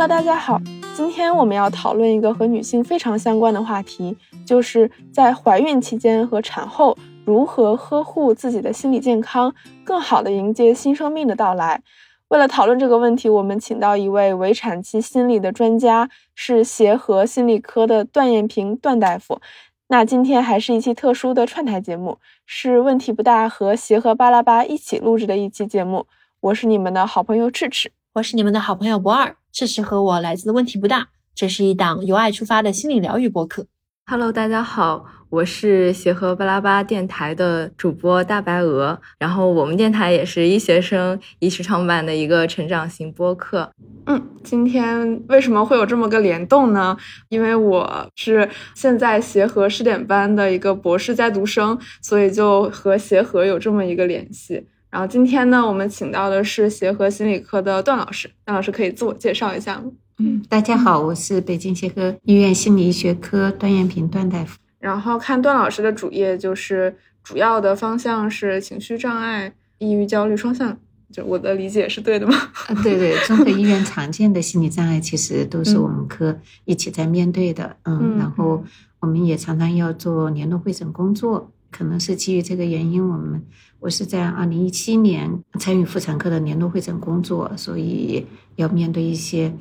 Hello，大家好，今天我们要讨论一个和女性非常相关的话题，就是在怀孕期间和产后如何呵护自己的心理健康，更好的迎接新生命的到来。为了讨论这个问题，我们请到一位围产期心理的专家，是协和心理科的段艳平段大夫。那今天还是一期特殊的串台节目，是问题不大和协和巴拉巴一起录制的一期节目。我是你们的好朋友赤赤，我是你们的好朋友不二。赤赤和我来自的问题不大，这是一档由爱出发的心理疗愈播客。Hello，大家好，我是协和巴拉巴电台的主播大白鹅。然后我们电台也是医学生一起创办的一个成长型播客。嗯，今天为什么会有这么个联动呢？因为我是现在协和试点班的一个博士在读生，所以就和协和有这么一个联系。然后今天呢，我们请到的是协和心理科的段老师。段老师可以自我介绍一下吗？嗯，大家好，我是北京协和医院心理医学科段艳平段大夫。然后看段老师的主页，就是主要的方向是情绪障碍、抑郁、焦虑双向。就我的理解是对的吗？啊，对对，综合医院常见的心理障碍，其实都是我们科一起在面对的。嗯，然后我们也常常要做联络会诊工作。可能是基于这个原因，我们我是在二零一七年参与妇产科的年度会诊工作，所以要面对一些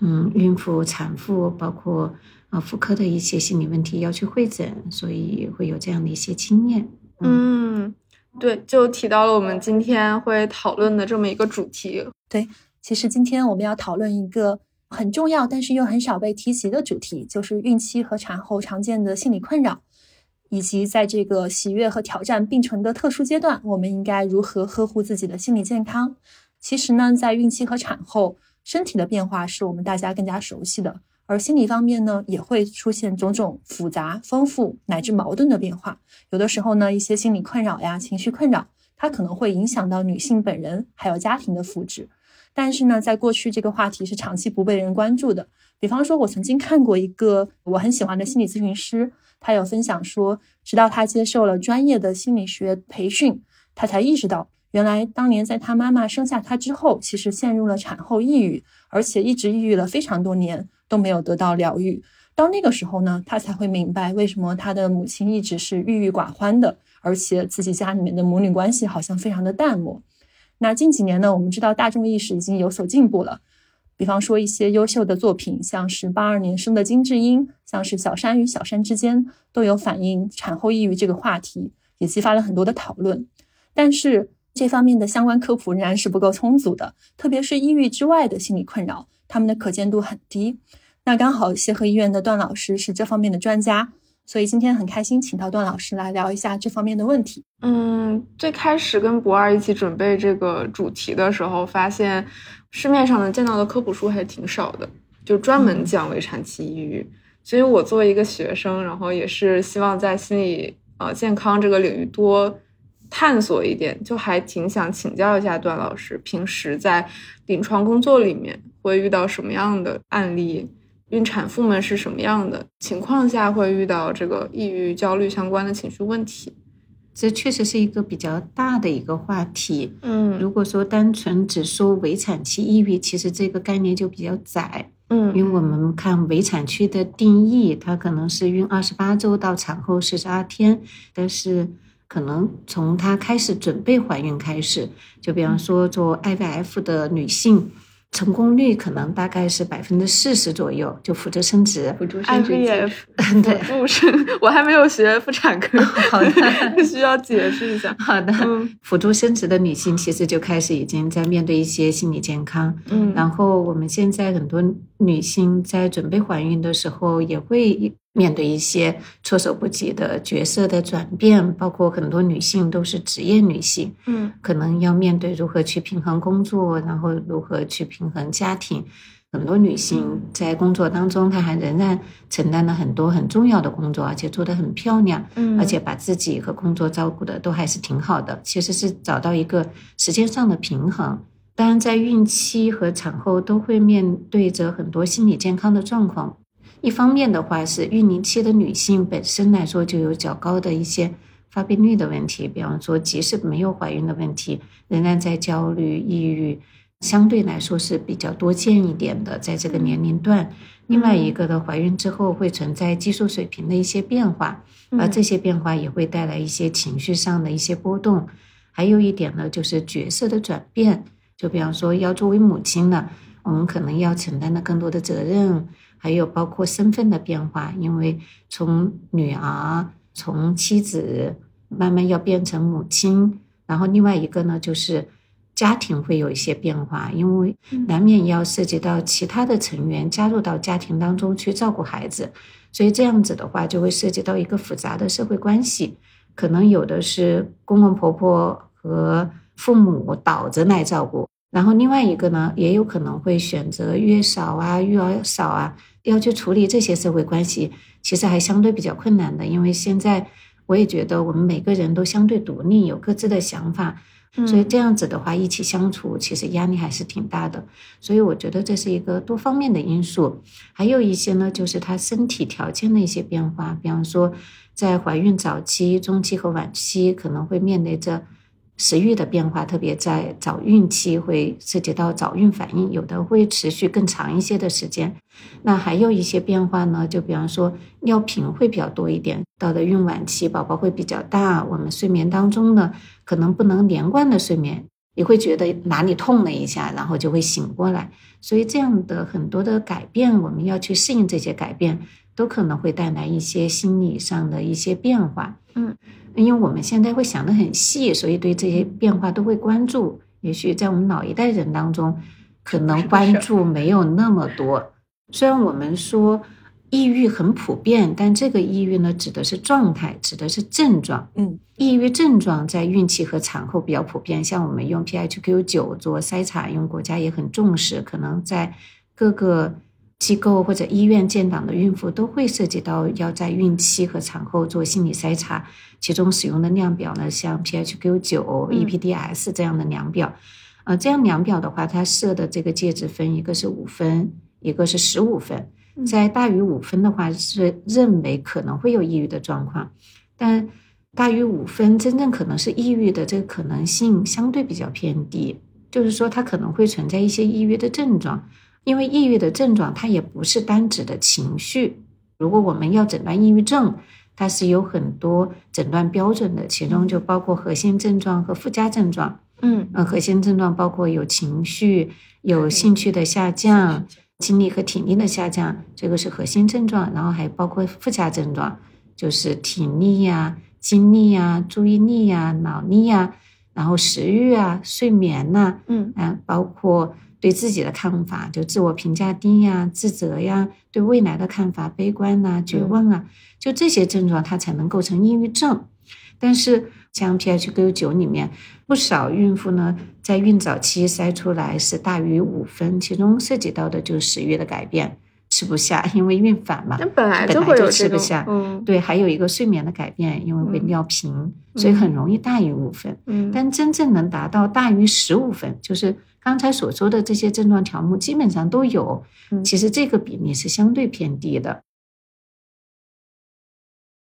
嗯孕妇、产妇，包括啊妇科的一些心理问题要去会诊，所以会有这样的一些经验。嗯，对，就提到了我们今天会讨论的这么一个主题。对，其实今天我们要讨论一个很重要，但是又很少被提及的主题，就是孕期和产后常见的心理困扰。以及在这个喜悦和挑战并存的特殊阶段，我们应该如何呵护自己的心理健康？其实呢，在孕期和产后，身体的变化是我们大家更加熟悉的，而心理方面呢，也会出现种种复杂、丰富乃至矛盾的变化。有的时候呢，一些心理困扰呀、情绪困扰，它可能会影响到女性本人还有家庭的福祉。但是呢，在过去这个话题是长期不被人关注的。比方说，我曾经看过一个我很喜欢的心理咨询师。他有分享说，直到他接受了专业的心理学培训，他才意识到，原来当年在他妈妈生下他之后，其实陷入了产后抑郁，而且一直抑郁了非常多年都没有得到疗愈。到那个时候呢，他才会明白为什么他的母亲一直是郁郁寡欢的，而且自己家里面的母女关系好像非常的淡漠。那近几年呢，我们知道大众意识已经有所进步了。比方说一些优秀的作品，像是八二年生的金智英，像是小山与小山之间，都有反映产后抑郁这个话题，也激发了很多的讨论。但是这方面的相关科普仍然是不够充足的，特别是抑郁之外的心理困扰，他们的可见度很低。那刚好协和医院的段老师是这方面的专家。所以今天很开心，请到段老师来聊一下这方面的问题。嗯，最开始跟博二一起准备这个主题的时候，发现市面上能见到的科普书还挺少的，就专门讲围产期抑郁。所以我作为一个学生，然后也是希望在心理呃健康这个领域多探索一点，就还挺想请教一下段老师，平时在临床工作里面会遇到什么样的案例？孕产妇们是什么样的情况下会遇到这个抑郁、焦虑相关的情绪问题？这确实是一个比较大的一个话题。嗯，如果说单纯只说围产期抑郁，其实这个概念就比较窄。嗯，因为我们看围产期的定义，它可能是孕二十八周到产后四十二天，但是可能从她开始准备怀孕开始，就比方说做 IVF 的女性。成功率可能大概是百分之四十左右，就辅助生殖。辅助生殖，IVF，对，辅助生，我还没有学妇产科，好的，需要解释一下。好的，辅助生殖的女性其实就开始已经在面对一些心理健康。嗯，然后我们现在很多女性在准备怀孕的时候也会。面对一些措手不及的角色的转变，包括很多女性都是职业女性，嗯，可能要面对如何去平衡工作，然后如何去平衡家庭。很多女性在工作当中，她还仍然承担了很多很重要的工作，而且做得很漂亮，嗯，而且把自己和工作照顾的都还是挺好的。其实是找到一个时间上的平衡。当然，在孕期和产后都会面对着很多心理健康的状况。一方面的话是孕龄期的女性本身来说就有较高的一些发病率的问题，比方说即使没有怀孕的问题，仍然在焦虑、抑郁、相对来说是比较多见一点的，在这个年龄段。另外一个的怀孕之后会存在激素水平的一些变化，而这些变化也会带来一些情绪上的一些波动。还有一点呢，就是角色的转变，就比方说要作为母亲呢，我们可能要承担的更多的责任，还有包括身份的变化，因为从女儿、从妻子慢慢要变成母亲，然后另外一个呢就是。家庭会有一些变化，因为难免要涉及到其他的成员加入到家庭当中去照顾孩子，所以这样子的话就会涉及到一个复杂的社会关系，可能有的是公公婆婆和父母倒着来照顾，然后另外一个呢也有可能会选择月嫂啊、育儿嫂啊，要去处理这些社会关系，其实还相对比较困难的，因为现在我也觉得我们每个人都相对独立，有各自的想法。所以这样子的话，一起相处其实压力还是挺大的。所以我觉得这是一个多方面的因素。还有一些呢，就是他身体条件的一些变化，比方说在怀孕早期、中期和晚期可能会面临着。食欲的变化，特别在早孕期会涉及到早孕反应，有的会持续更长一些的时间。那还有一些变化呢，就比方说尿频会比较多一点。到了孕晚期，宝宝会比较大，我们睡眠当中呢，可能不能连贯的睡眠，也会觉得哪里痛了一下，然后就会醒过来。所以这样的很多的改变，我们要去适应这些改变，都可能会带来一些心理上的一些变化。嗯。因为我们现在会想得很细，所以对这些变化都会关注。也许在我们老一代人当中，可能关注没有那么多。虽然我们说抑郁很普遍，但这个抑郁呢，指的是状态，指的是症状。嗯，抑郁症状在孕期和产后比较普遍。像我们用 PHQ 九做筛查，因为国家也很重视，可能在各个。机构或者医院建档的孕妇都会涉及到要在孕期和产后做心理筛查，其中使用的量表呢，像 PHQ 九、EPDS 这样的量表，呃，这样量表的话，它设的这个介质分，一个是五分，一个是十五分，在大于五分的话是认为可能会有抑郁的状况，但大于五分真正可能是抑郁的这个可能性相对比较偏低，就是说它可能会存在一些抑郁的症状。因为抑郁的症状，它也不是单指的情绪。如果我们要诊断抑郁症，它是有很多诊断标准的，其中就包括核心症状和附加症状。嗯，呃，核心症状包括有情绪、有兴趣的下降、精力和体力的下降，这个是核心症状。然后还包括附加症状，就是体力呀、精力呀、注意力呀、脑力呀，然后食欲啊、睡眠呐，嗯，啊，包括。对自己的看法，就自我评价低呀、自责呀，对未来的看法悲观呐、绝望啊，就这些症状，它才能构成抑郁症。但是像 PHQ 九里面，不少孕妇呢，在孕早期筛出来是大于五分，其中涉及到的就是食欲的改变，吃不下，因为孕反嘛，那本来就会有吃不下。嗯，对，还有一个睡眠的改变，因为会尿频，所以很容易大于五分。嗯，但真正能达到大于十五分，就是。刚才所说的这些症状条目基本上都有，其实这个比例是相对偏低的。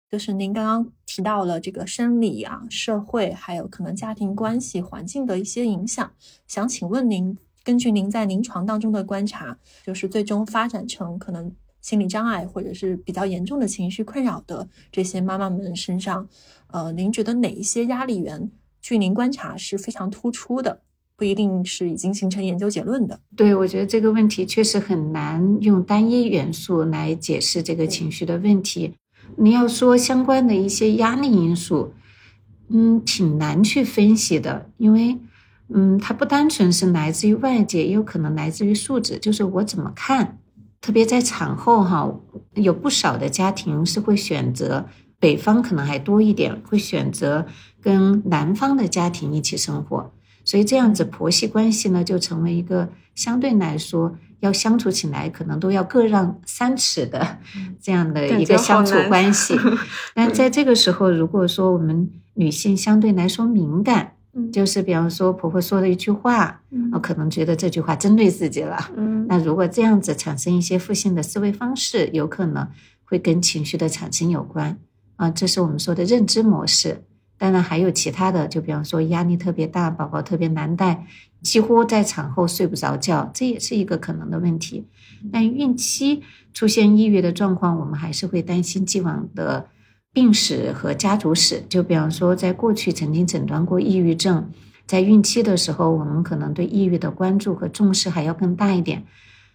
就是您刚刚提到了这个生理啊、社会，还有可能家庭关系环境的一些影响，想请问您，根据您在临床当中的观察，就是最终发展成可能心理障碍或者是比较严重的情绪困扰的这些妈妈们身上，呃，您觉得哪一些压力源，据您观察是非常突出的？不一定是已经形成研究结论的。对，我觉得这个问题确实很难用单一元素来解释这个情绪的问题。你要说相关的一些压力因素，嗯，挺难去分析的，因为，嗯，它不单纯是来自于外界，也有可能来自于素质，就是我怎么看。特别在产后哈，有不少的家庭是会选择北方，可能还多一点，会选择跟南方的家庭一起生活。所以这样子婆媳关系呢，就成为一个相对来说要相处起来可能都要各让三尺的这样的一个相处关系。但在这个时候，如果说我们女性相对来说敏感，就是比方说婆婆说的一句话，我可能觉得这句话针对自己了。那如果这样子产生一些负性的思维方式，有可能会跟情绪的产生有关啊，这是我们说的认知模式。当然还有其他的，就比方说压力特别大，宝宝特别难带，几乎在产后睡不着觉，这也是一个可能的问题。但孕期出现抑郁的状况，我们还是会担心既往的病史和家族史。就比方说，在过去曾经诊断过抑郁症，在孕期的时候，我们可能对抑郁的关注和重视还要更大一点。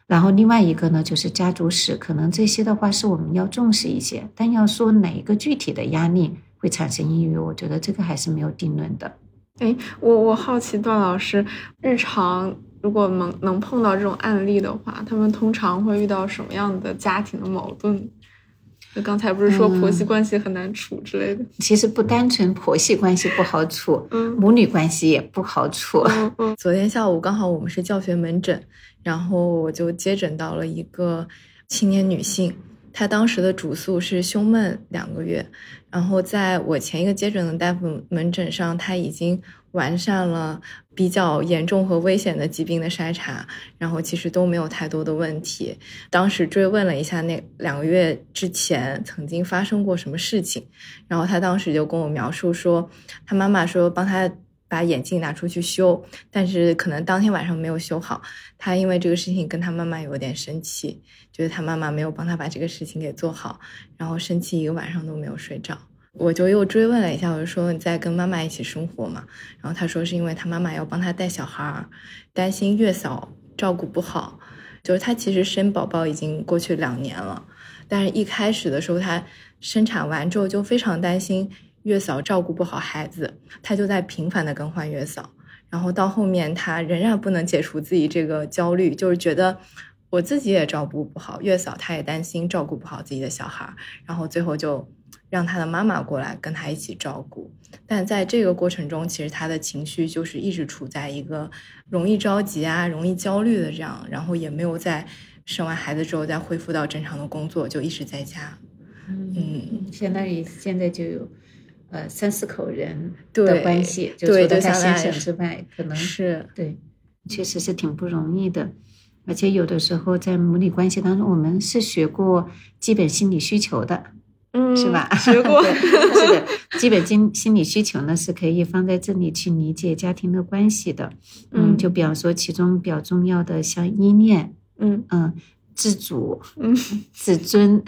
然后另外一个呢，就是家族史，可能这些的话是我们要重视一些。但要说哪一个具体的压力会产生抑郁，我觉得这个还是没有定论的。哎，我我好奇段老师日常如果能能碰到这种案例的话，他们通常会遇到什么样的家庭的矛盾？就刚才不是说婆媳关系很难处之类的？其实不单纯婆媳关系不好处，嗯母女关系也不好处。嗯嗯昨天下午刚好我们是教学门诊，然后我就接诊到了一个青年女性，她当时的主诉是胸闷两个月，然后在我前一个接诊的大夫门诊上，她已经完善了比较严重和危险的疾病的筛查，然后其实都没有太多的问题。当时追问了一下那两个月之前曾经发生过什么事情，然后她当时就跟我描述说，她妈妈说帮她。把眼镜拿出去修，但是可能当天晚上没有修好。她因为这个事情跟她妈妈有点生气，觉得她妈妈没有帮她把这个事情给做好，然后生气一个晚上都没有睡着。我就又追问了一下，我就说你在跟妈妈一起生活嘛？然后她说是因为她妈妈要帮她带小孩儿，担心月嫂照顾不好。就是她其实生宝宝已经过去两年了，但是一开始的时候她生产完之后就非常担心。月嫂照顾不好孩子，她就在频繁的更换月嫂，然后到后面她仍然不能解除自己这个焦虑，就是觉得我自己也照顾不好月嫂，她也担心照顾不好自己的小孩，然后最后就让他的妈妈过来跟他一起照顾。但在这个过程中，其实他的情绪就是一直处在一个容易着急啊、容易焦虑的这样，然后也没有在生完孩子之后再恢复到正常的工作，就一直在家。嗯，相当于现在就有。呃，三四口人对的关系，就除对了他先生之外，可能是对，确实是挺不容易的。而且有的时候在母女关系当中，我们是学过基本心理需求的，嗯，是吧？学过，是的，基本心心理需求呢是可以放在这里去理解家庭的关系的。嗯，就比方说其中比较重要的，像依恋，嗯嗯，自主，嗯 自尊。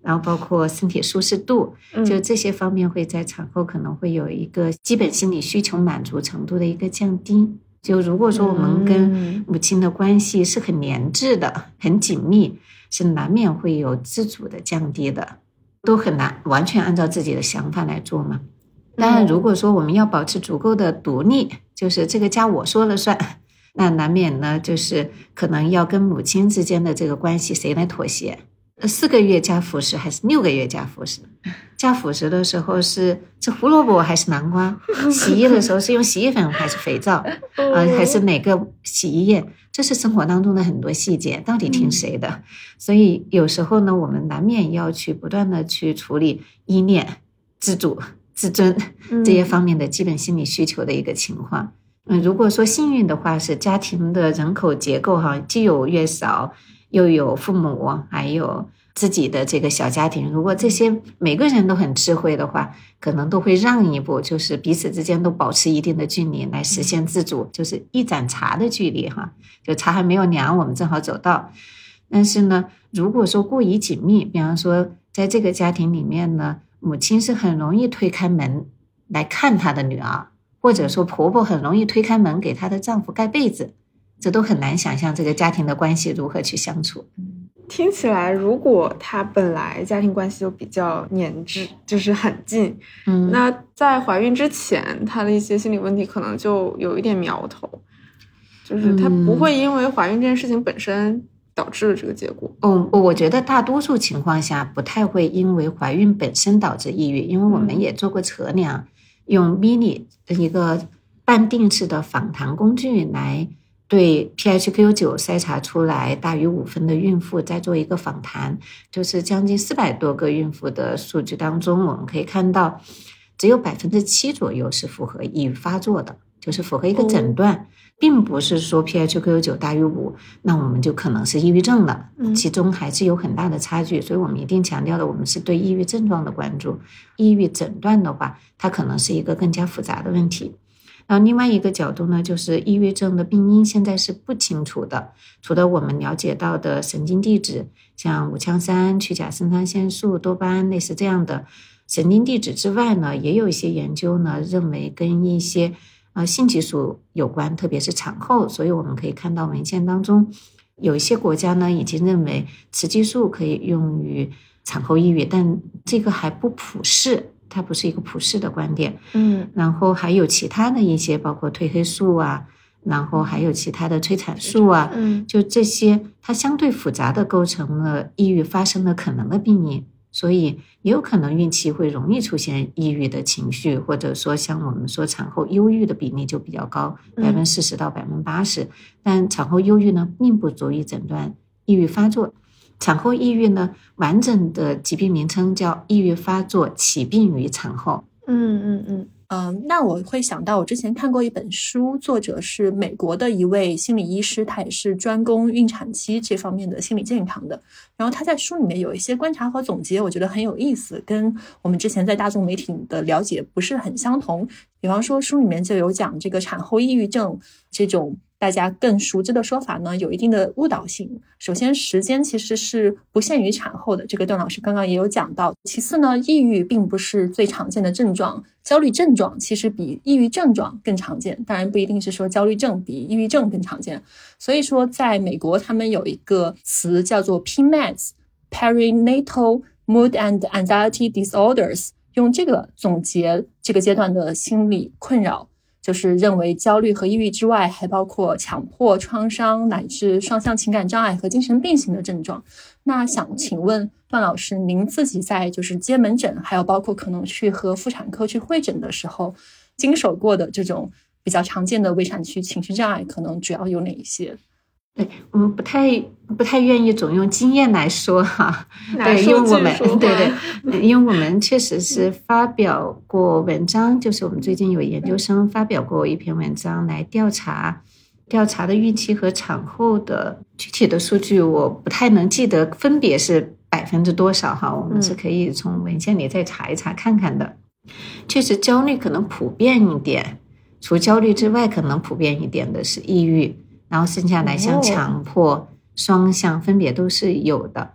然后包括身体舒适度，嗯就这些方面会在产后可能会有一个基本心理需求满足程度的一个降低。就如果说我们跟嗯母亲的关系是很连质的、很紧密，是难免会有自主的降低的，都很难完全按照自己的想法来做嘛。当然，如果说我们要保持足够的独立，就是这个家我说了算，那难免呢就是可能要跟母亲之间的这个关系谁来妥协。四个月加辅食还是六个月加辅食？加辅食的时候是吃胡萝卜还是南瓜？洗衣的时候是用洗衣粉还是肥皂？啊、还是哪个洗衣液？这是生活当中的很多细节，到底听谁的？所以有时候呢，我们难免要去不断的去处理依恋、自主、自尊这些方面的基本心理需求的一个情况。嗯，如果说幸运的话，是家庭的人口结构哈，既有月嫂。又有父母，还有自己的这个小家庭。如果这些每个人都很智慧的话，可能都会让一步，就是彼此之间都保持一定的距离，来实现自主，就是一盏茶的距离哈。就茶还没有凉，我们正好走到。但是呢，如果说过于紧密，比方说在这个家庭里面呢，母亲是很容易推开门来看她的女儿，或者说婆婆很容易推开门给她的丈夫盖被子。这都很难想象这个家庭的关系如何去相处。听起来，如果他本来家庭关系就比较粘滞，就是很近，嗯，那在怀孕之前，他的一些心理问题可能就有一点苗头，就是他不会因为怀孕这件事情本身导致了这个结果。嗯，我觉得大多数情况下不太会因为怀孕本身导致抑郁，因为我们也做过测量，用 mini 一个半定制的访谈工具来。对 PHQ 九筛查出来大于五分的孕妇，再做一个访谈，就是将近四百多个孕妇的数据当中，我们可以看到，只有百分之七左右是符合抑郁发作的，就是符合一个诊断，并不是说 PHQ 九大于五，那我们就可能是抑郁症了。其中还是有很大的差距，所以我们一定强调的，我们是对抑郁症状的关注。抑郁诊断的话，它可能是一个更加复杂的问题。然后另外一个角度呢，就是抑郁症的病因现在是不清楚的。除了我们了解到的神经递质，像五羟三、去甲肾上腺素、多巴胺类似这样的神经递质之外呢，也有一些研究呢认为跟一些呃性激素有关，特别是产后。所以我们可以看到文献当中，有一些国家呢已经认为雌激素可以用于产后抑郁，但这个还不普适。它不是一个普世的观点，嗯，然后还有其他的一些，包括褪黑素啊，然后还有其他的催产素啊，嗯，就这些，它相对复杂的构成了抑郁发生的可能的病因，所以也有可能孕期会容易出现抑郁的情绪，或者说像我们说产后忧郁的比例就比较高，百分之四十到百分之八十，但产后忧郁呢，并不足以诊断抑郁发作。产后抑郁呢，完整的疾病名称叫抑郁发作起病于产后。嗯嗯嗯嗯，那我会想到，我之前看过一本书，作者是美国的一位心理医师，他也是专攻孕产期这方面的心理健康的。然后他在书里面有一些观察和总结，我觉得很有意思，跟我们之前在大众媒体的了解不是很相同。比方说，书里面就有讲这个产后抑郁症这种。大家更熟知的说法呢，有一定的误导性。首先，时间其实是不限于产后的，这个段老师刚刚也有讲到。其次呢，抑郁并不是最常见的症状，焦虑症状其实比抑郁症状更常见。当然，不一定是说焦虑症比抑郁症更常见。所以说，在美国，他们有一个词叫做 PMS（Perinatal Mood and Anxiety Disorders），用这个总结这个阶段的心理困扰。就是认为焦虑和抑郁之外，还包括强迫、创伤乃至双向情感障碍和精神病型的症状。那想请问段老师，您自己在就是接门诊，还有包括可能去和妇产科去会诊的时候，经手过的这种比较常见的围产区情绪障碍，可能主要有哪一些？对我们不太不太愿意总用经验来说哈，对，因为我们对对，因为我们确实是发表过文章，就是我们最近有研究生发表过一篇文章来调查调查的孕期和产后的具体的数据，我不太能记得分别是百分之多少哈，我们是可以从文献里再查一查看看的。确实焦虑可能普遍一点，除焦虑之外，可能普遍一点的是抑郁。然后剩下来像强迫、双向分别都是有的，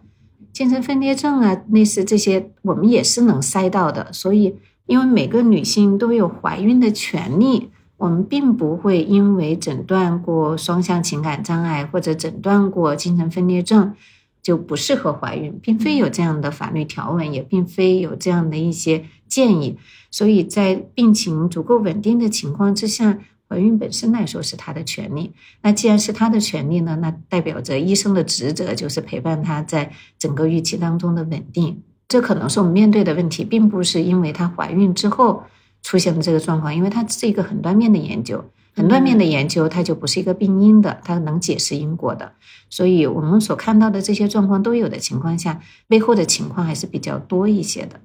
精神分裂症啊，类似这些我们也是能筛到的。所以，因为每个女性都有怀孕的权利，我们并不会因为诊断过双向情感障碍或者诊断过精神分裂症就不适合怀孕，并非有这样的法律条文，也并非有这样的一些建议。所以在病情足够稳定的情况之下。怀孕本身来说是她的权利，那既然是她的权利呢，那代表着医生的职责就是陪伴她在整个孕期当中的稳定。这可能是我们面对的问题，并不是因为她怀孕之后出现的这个状况，因为它是一个很断面的研究，很断面的研究它就不是一个病因的，它能解释因果的。所以我们所看到的这些状况都有的情况下，背后的情况还是比较多一些的。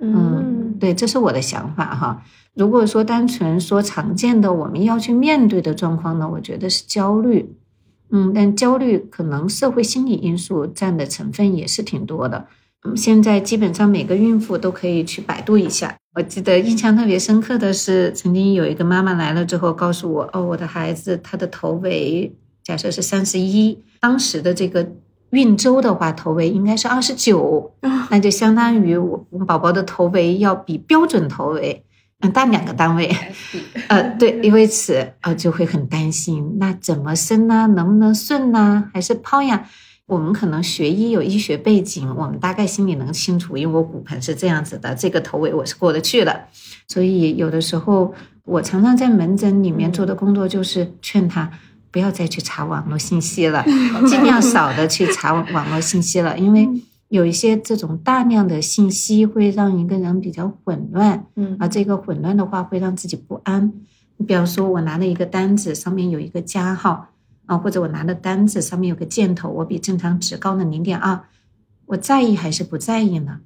嗯，对，这是我的想法哈。如果说单纯说常见的我们要去面对的状况呢，我觉得是焦虑。嗯，但焦虑可能社会心理因素占的成分也是挺多的。嗯，现在基本上每个孕妇都可以去百度一下。我记得印象特别深刻的是，曾经有一个妈妈来了之后告诉我，哦，我的孩子他的头围假设是三十一，当时的这个。孕周的话，头围应该是二十九，那就相当于我宝宝的头围要比标准头围嗯大两个单位。呃，对，因为此呃就会很担心，那怎么生呢？能不能顺呢？还是剖呀？我们可能学医有医学背景，我们大概心里能清楚，因为我骨盆是这样子的，这个头围我是过得去的。所以有的时候我常常在门诊里面做的工作就是劝他。不要再去查网络信息了，尽量少的去查网络信息了，因为有一些这种大量的信息会让一个人比较混乱，嗯，而这个混乱的话会让自己不安。你比方说，我拿了一个单子，上面有一个加号啊，或者我拿的单子上面有个箭头，我比正常值高了零点二，我在意还是不在意呢？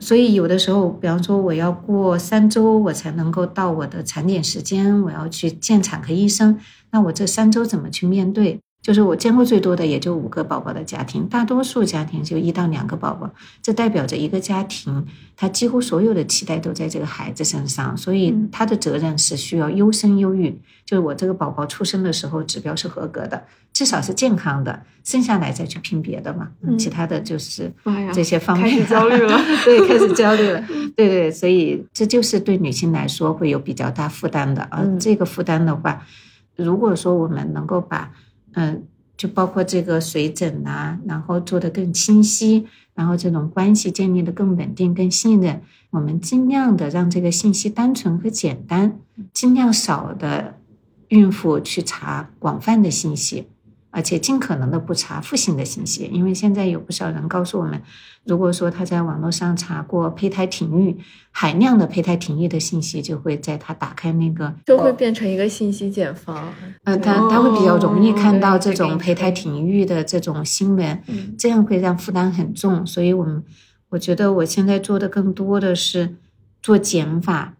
所以有的时候，比方说我要过三周我才能够到我的产检时间，我要去见产科医生，那我这三周怎么去面对？就是我见过最多的也就五个宝宝的家庭，大多数家庭就一到两个宝宝，这代表着一个家庭，他几乎所有的期待都在这个孩子身上，所以他的责任是需要优生优育。就是我这个宝宝出生的时候指标是合格的，至少是健康的，生下来再去拼别的嘛，其他的就是这些方面开始焦虑了，对，开始焦虑了，对对，所以这就是对女性来说会有比较大负担的啊。这个负担的话，如果说我们能够把嗯，就包括这个水诊呐，然后做的更清晰，然后这种关系建立的更稳定、更信任。我们尽量的让这个信息单纯和简单，尽量少的孕妇去查广泛的信息。而且尽可能的不查负性的信息，因为现在有不少人告诉我们，如果说他在网络上查过胚胎停育，海量的胚胎停育的信息就会在他打开那个，就会变成一个信息茧房。呃，他他会比较容易看到这种胚胎停育的这种新闻，这样会让负担很重。所以，我们我觉得我现在做的更多的是做减法，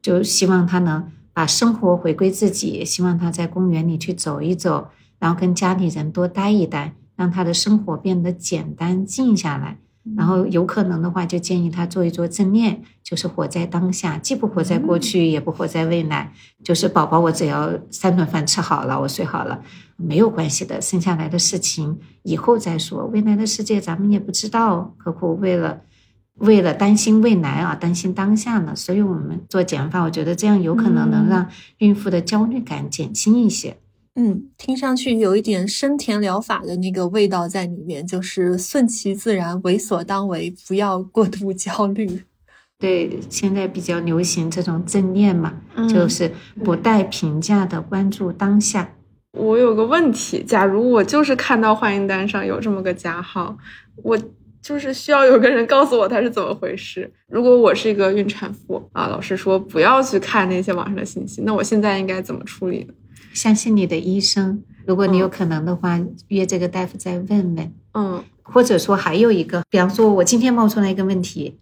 就希望他能把生活回归自己，希望他在公园里去走一走。然后跟家里人多待一待，让他的生活变得简单静下来。然后有可能的话，就建议他做一做正念，就是活在当下，既不活在过去，也不活在未来。就是宝宝，我只要三顿饭吃好了，我睡好了，没有关系的。剩下来的事情以后再说，未来的世界咱们也不知道，何苦为了为了担心未来啊，担心当下呢？所以我们做减法，我觉得这样有可能能让孕妇的焦虑感减轻一些。嗯，听上去有一点生田疗法的那个味道在里面，就是顺其自然，为所当为，不要过度焦虑。对，现在比较流行这种正念嘛，就是不带评价的关注当下。我有个问题，假如我就是看到欢迎单上有这么个加号，我就是需要有个人告诉我它是怎么回事。如果我是一个孕产妇啊，老师说不要去看那些网上的信息，那我现在应该怎么处理呢？相信你的医生，如果你有可能的话，约这个大夫再问问。嗯，或者说还有一个，比方说我今天冒出来一个问题，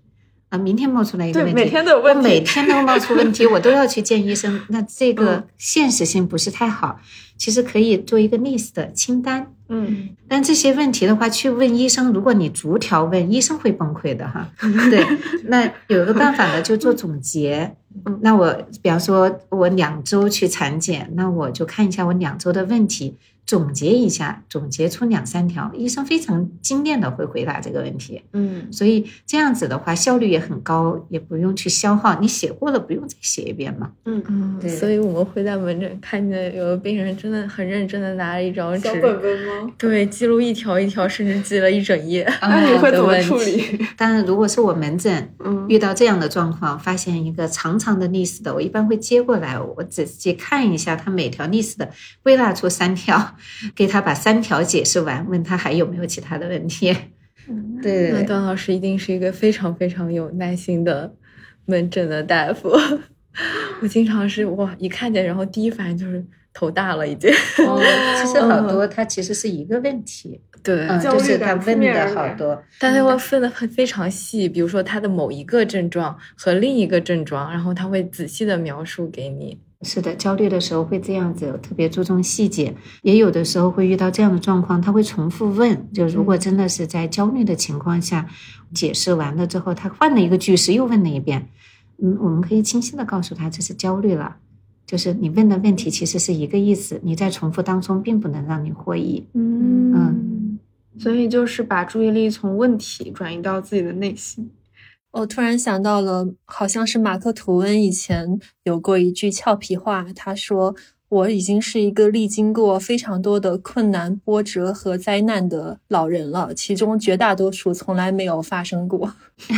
啊，明天冒出来一个问题，每天都有问题，每天都冒出问题，我都要去见医生，那这个现实性不是太好。其实可以做一个 list 的清单。嗯，但这些问题的话，去问医生，如果你逐条问，医生会崩溃的哈。对，那有一个办法呢，就做总结。那我比方说，我两周去产检，那我就看一下我两周的问题。总结一下，总结出两三条，医生非常精炼的会回答这个问题。嗯，所以这样子的话效率也很高，也不用去消耗。你写过了，不用再写一遍嘛。嗯嗯，对。所以我们会在门诊看见有的病人真的很认真的拿了一张纸，小本本吗？对，记录一条一条，甚至记了一整页。那你会怎么处理？当然，如果是我门诊遇到这样的状况，发现一个长长的历史的，我一般会接过来，我仔细看一下他每条历史的，归纳出三条。给他把三条解释完，问他还有没有其他的问题。对，那段老师一定是一个非常非常有耐心的门诊的大夫。我经常是哇，一看见，然后第一反应就是头大了，已经。其实好多他其实是一个问题，对，就是他问的好多，但他会分的非常细，比如说他的某一个症状和另一个症状，然后他会仔细的描述给你。是的，焦虑的时候会这样子，特别注重细节。也有的时候会遇到这样的状况，他会重复问。就如果真的是在焦虑的情况下，解释完了之后，他换了一个句式又问了一遍。嗯，我们可以清晰的告诉他这是焦虑了，就是你问的问题其实是一个意思，你在重复当中并不能让你获益。嗯嗯，所以就是把注意力从问题转移到自己的内心。我突然想到了，好像是马克吐温以前有过一句俏皮话，他说：“我已经是一个历经过非常多的困难、波折和灾难的老人了，其中绝大多数从来没有发生过。”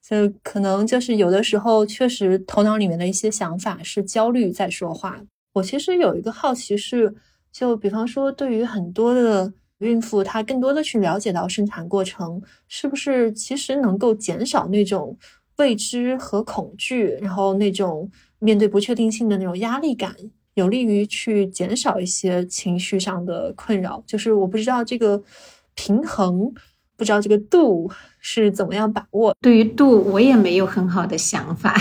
就可能就是有的时候，确实头脑里面的一些想法是焦虑在说话。我其实有一个好奇是，就比方说，对于很多的。孕妇她更多的去了解到生产过程是不是其实能够减少那种未知和恐惧，然后那种面对不确定性的那种压力感，有利于去减少一些情绪上的困扰。就是我不知道这个平衡，不知道这个度是怎么样把握？对于度，我也没有很好的想法，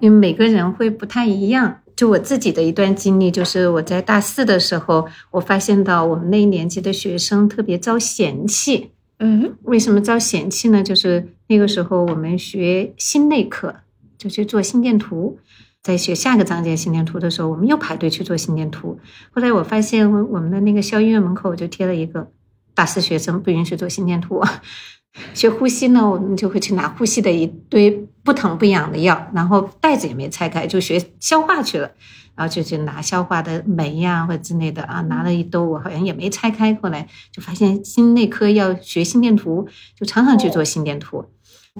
因为每个人会不太一样。就我自己的一段经历，就是我在大四的时候，我发现到我们那一年级的学生特别招嫌弃。嗯，为什么招嫌弃呢？就是那个时候我们学心内科，就去做心电图，在学下个章节心电图的时候，我们又排队去做心电图。后来我发现我们的那个校医院门口就贴了一个大四学生不允许做心电图。学呼吸呢，我们就会去拿呼吸的一堆不疼不痒的药，然后袋子也没拆开，就学消化去了，然后就去拿消化的酶呀或者之类的啊，拿了一兜，我好像也没拆开，后来就发现心内科要学心电图，就常常去做心电图。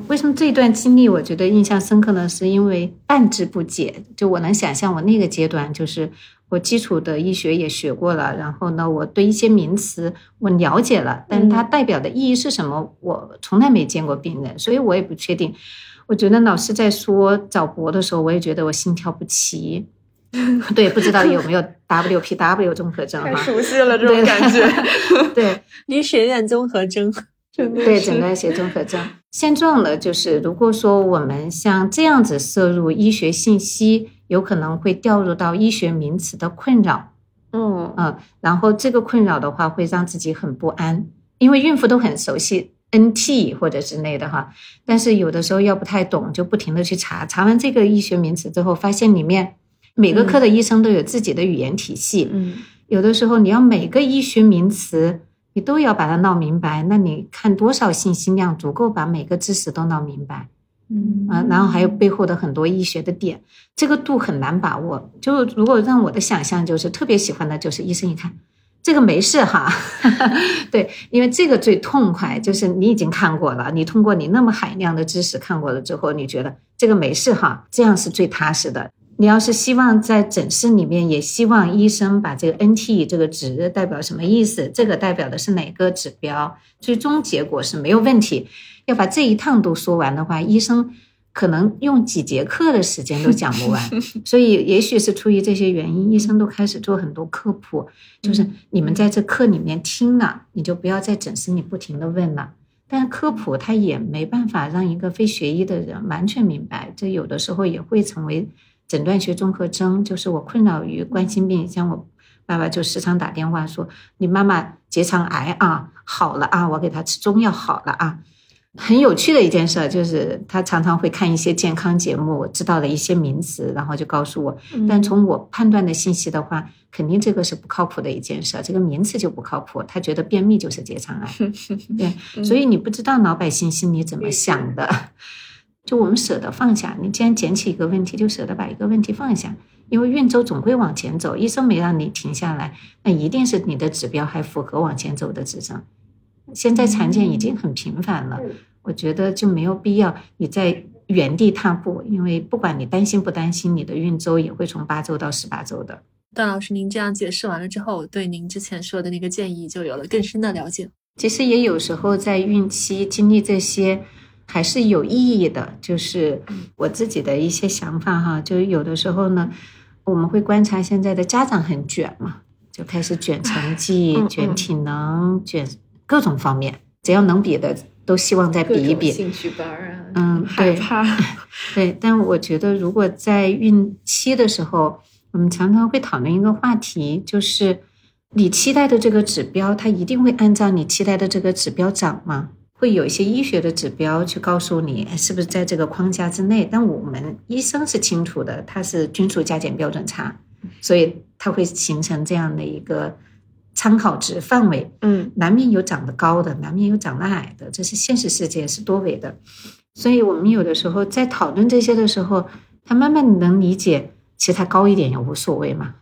为什么这段经历我觉得印象深刻呢？是因为半知不解，就我能想象我那个阶段就是。我基础的医学也学过了，然后呢，我对一些名词我了解了，但是它代表的意义是什么，我从来没见过病人，所以我也不确定。我觉得老师在说早搏的时候，我也觉得我心跳不齐。对，不知道有没有 WPW 综合征？太熟悉了，这种感觉。对，医学院综合征。对，诊断学综合征。现状呢，就是如果说我们像这样子摄入医学信息。有可能会掉入到医学名词的困扰，嗯嗯，然后这个困扰的话会让自己很不安，因为孕妇都很熟悉 NT 或者之类的哈，但是有的时候要不太懂，就不停的去查，查完这个医学名词之后，发现里面每个科的医生都有自己的语言体系，嗯，有的时候你要每个医学名词你都要把它闹明白，那你看多少信息量足够把每个知识都闹明白？嗯。啊，然后还有背后的很多医学的点，这个度很难把握。就如果让我的想象，就是特别喜欢的就是医生一看这个没事哈，对，因为这个最痛快，就是你已经看过了，你通过你那么海量的知识看过了之后，你觉得这个没事哈，这样是最踏实的。你要是希望在诊室里面，也希望医生把这个 NT 这个值代表什么意思，这个代表的是哪个指标，最终结果是没有问题。要把这一趟都说完的话，医生可能用几节课的时间都讲不完。所以，也许是出于这些原因，医生都开始做很多科普，就是你们在这课里面听了，你就不要在诊室里不停的问了。但科普它也没办法让一个非学医的人完全明白，这有的时候也会成为诊断学综合征。就是我困扰于冠心病，像我爸爸就时常打电话说：“你妈妈结肠癌啊，好了啊，我给她吃中药好了啊。”很有趣的一件事就是，他常常会看一些健康节目，知道了一些名词，然后就告诉我。但从我判断的信息的话，肯定这个是不靠谱的一件事，这个名词就不靠谱。他觉得便秘就是结肠癌，对，所以你不知道老百姓心里怎么想的。就我们舍得放下，你既然捡起一个问题，就舍得把一个问题放下，因为运周总会往前走，医生没让你停下来，那一定是你的指标还符合往前走的指征。现在产检已经很频繁了，我觉得就没有必要你在原地踏步，因为不管你担心不担心，你的孕周也会从八周到十八周的。段老师，您这样解释完了之后，对您之前说的那个建议就有了更深的了解。其实也有时候在孕期经历这些还是有意义的，就是我自己的一些想法哈。就有的时候呢，我们会观察现在的家长很卷嘛，就开始卷成绩、卷体能、卷。各种方面，只要能比的，都希望再比一比。兴趣班啊，嗯，害怕。对，但我觉得，如果在孕期的时候，我们常常会讨论一个话题，就是你期待的这个指标，它一定会按照你期待的这个指标涨吗？会有一些医学的指标去告诉你是不是在这个框架之内，但我们医生是清楚的，它是均数加减标准差，所以它会形成这样的一个。参考值范围，嗯，难免有长得高的，难免有长得矮的，这是现实世界是多维的，所以我们有的时候在讨论这些的时候，他慢慢能理解，其实他高一点也无所谓嘛，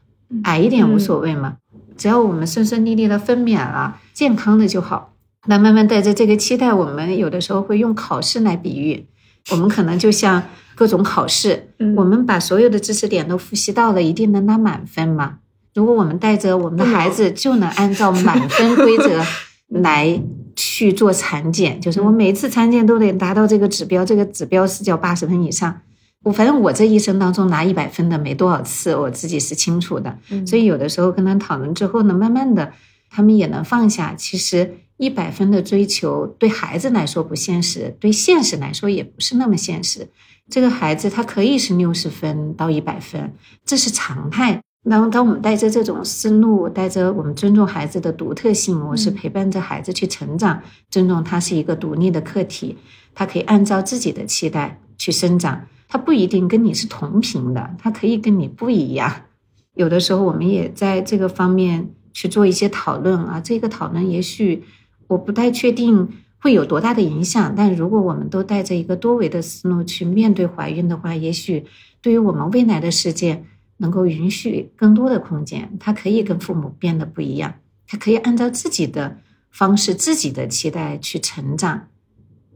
矮一点无所谓嘛，只要我们顺顺利利的分娩了，健康的就好。那慢慢带着这个期待，我们有的时候会用考试来比喻，我们可能就像各种考试，我们把所有的知识点都复习到了，一定能拿满分吗？如果我们带着我们的孩子，就能按照满分规则来去做产检，就是我每次产检都得达到这个指标，这个指标是叫八十分以上。我反正我这一生当中拿一百分的没多少次，我自己是清楚的。所以有的时候跟他讨论之后呢，慢慢的他们也能放下。其实一百分的追求对孩子来说不现实，对现实来说也不是那么现实。这个孩子他可以是六十分到一百分，这是常态。然后，当我们带着这种思路，带着我们尊重孩子的独特性，我是陪伴着孩子去成长，尊重他是一个独立的客体，他可以按照自己的期待去生长，他不一定跟你是同频的，他可以跟你不一样。有的时候，我们也在这个方面去做一些讨论啊。这个讨论也许我不太确定会有多大的影响，但如果我们都带着一个多维的思路去面对怀孕的话，也许对于我们未来的世界能够允许更多的空间，他可以跟父母变得不一样，他可以按照自己的方式、自己的期待去成长，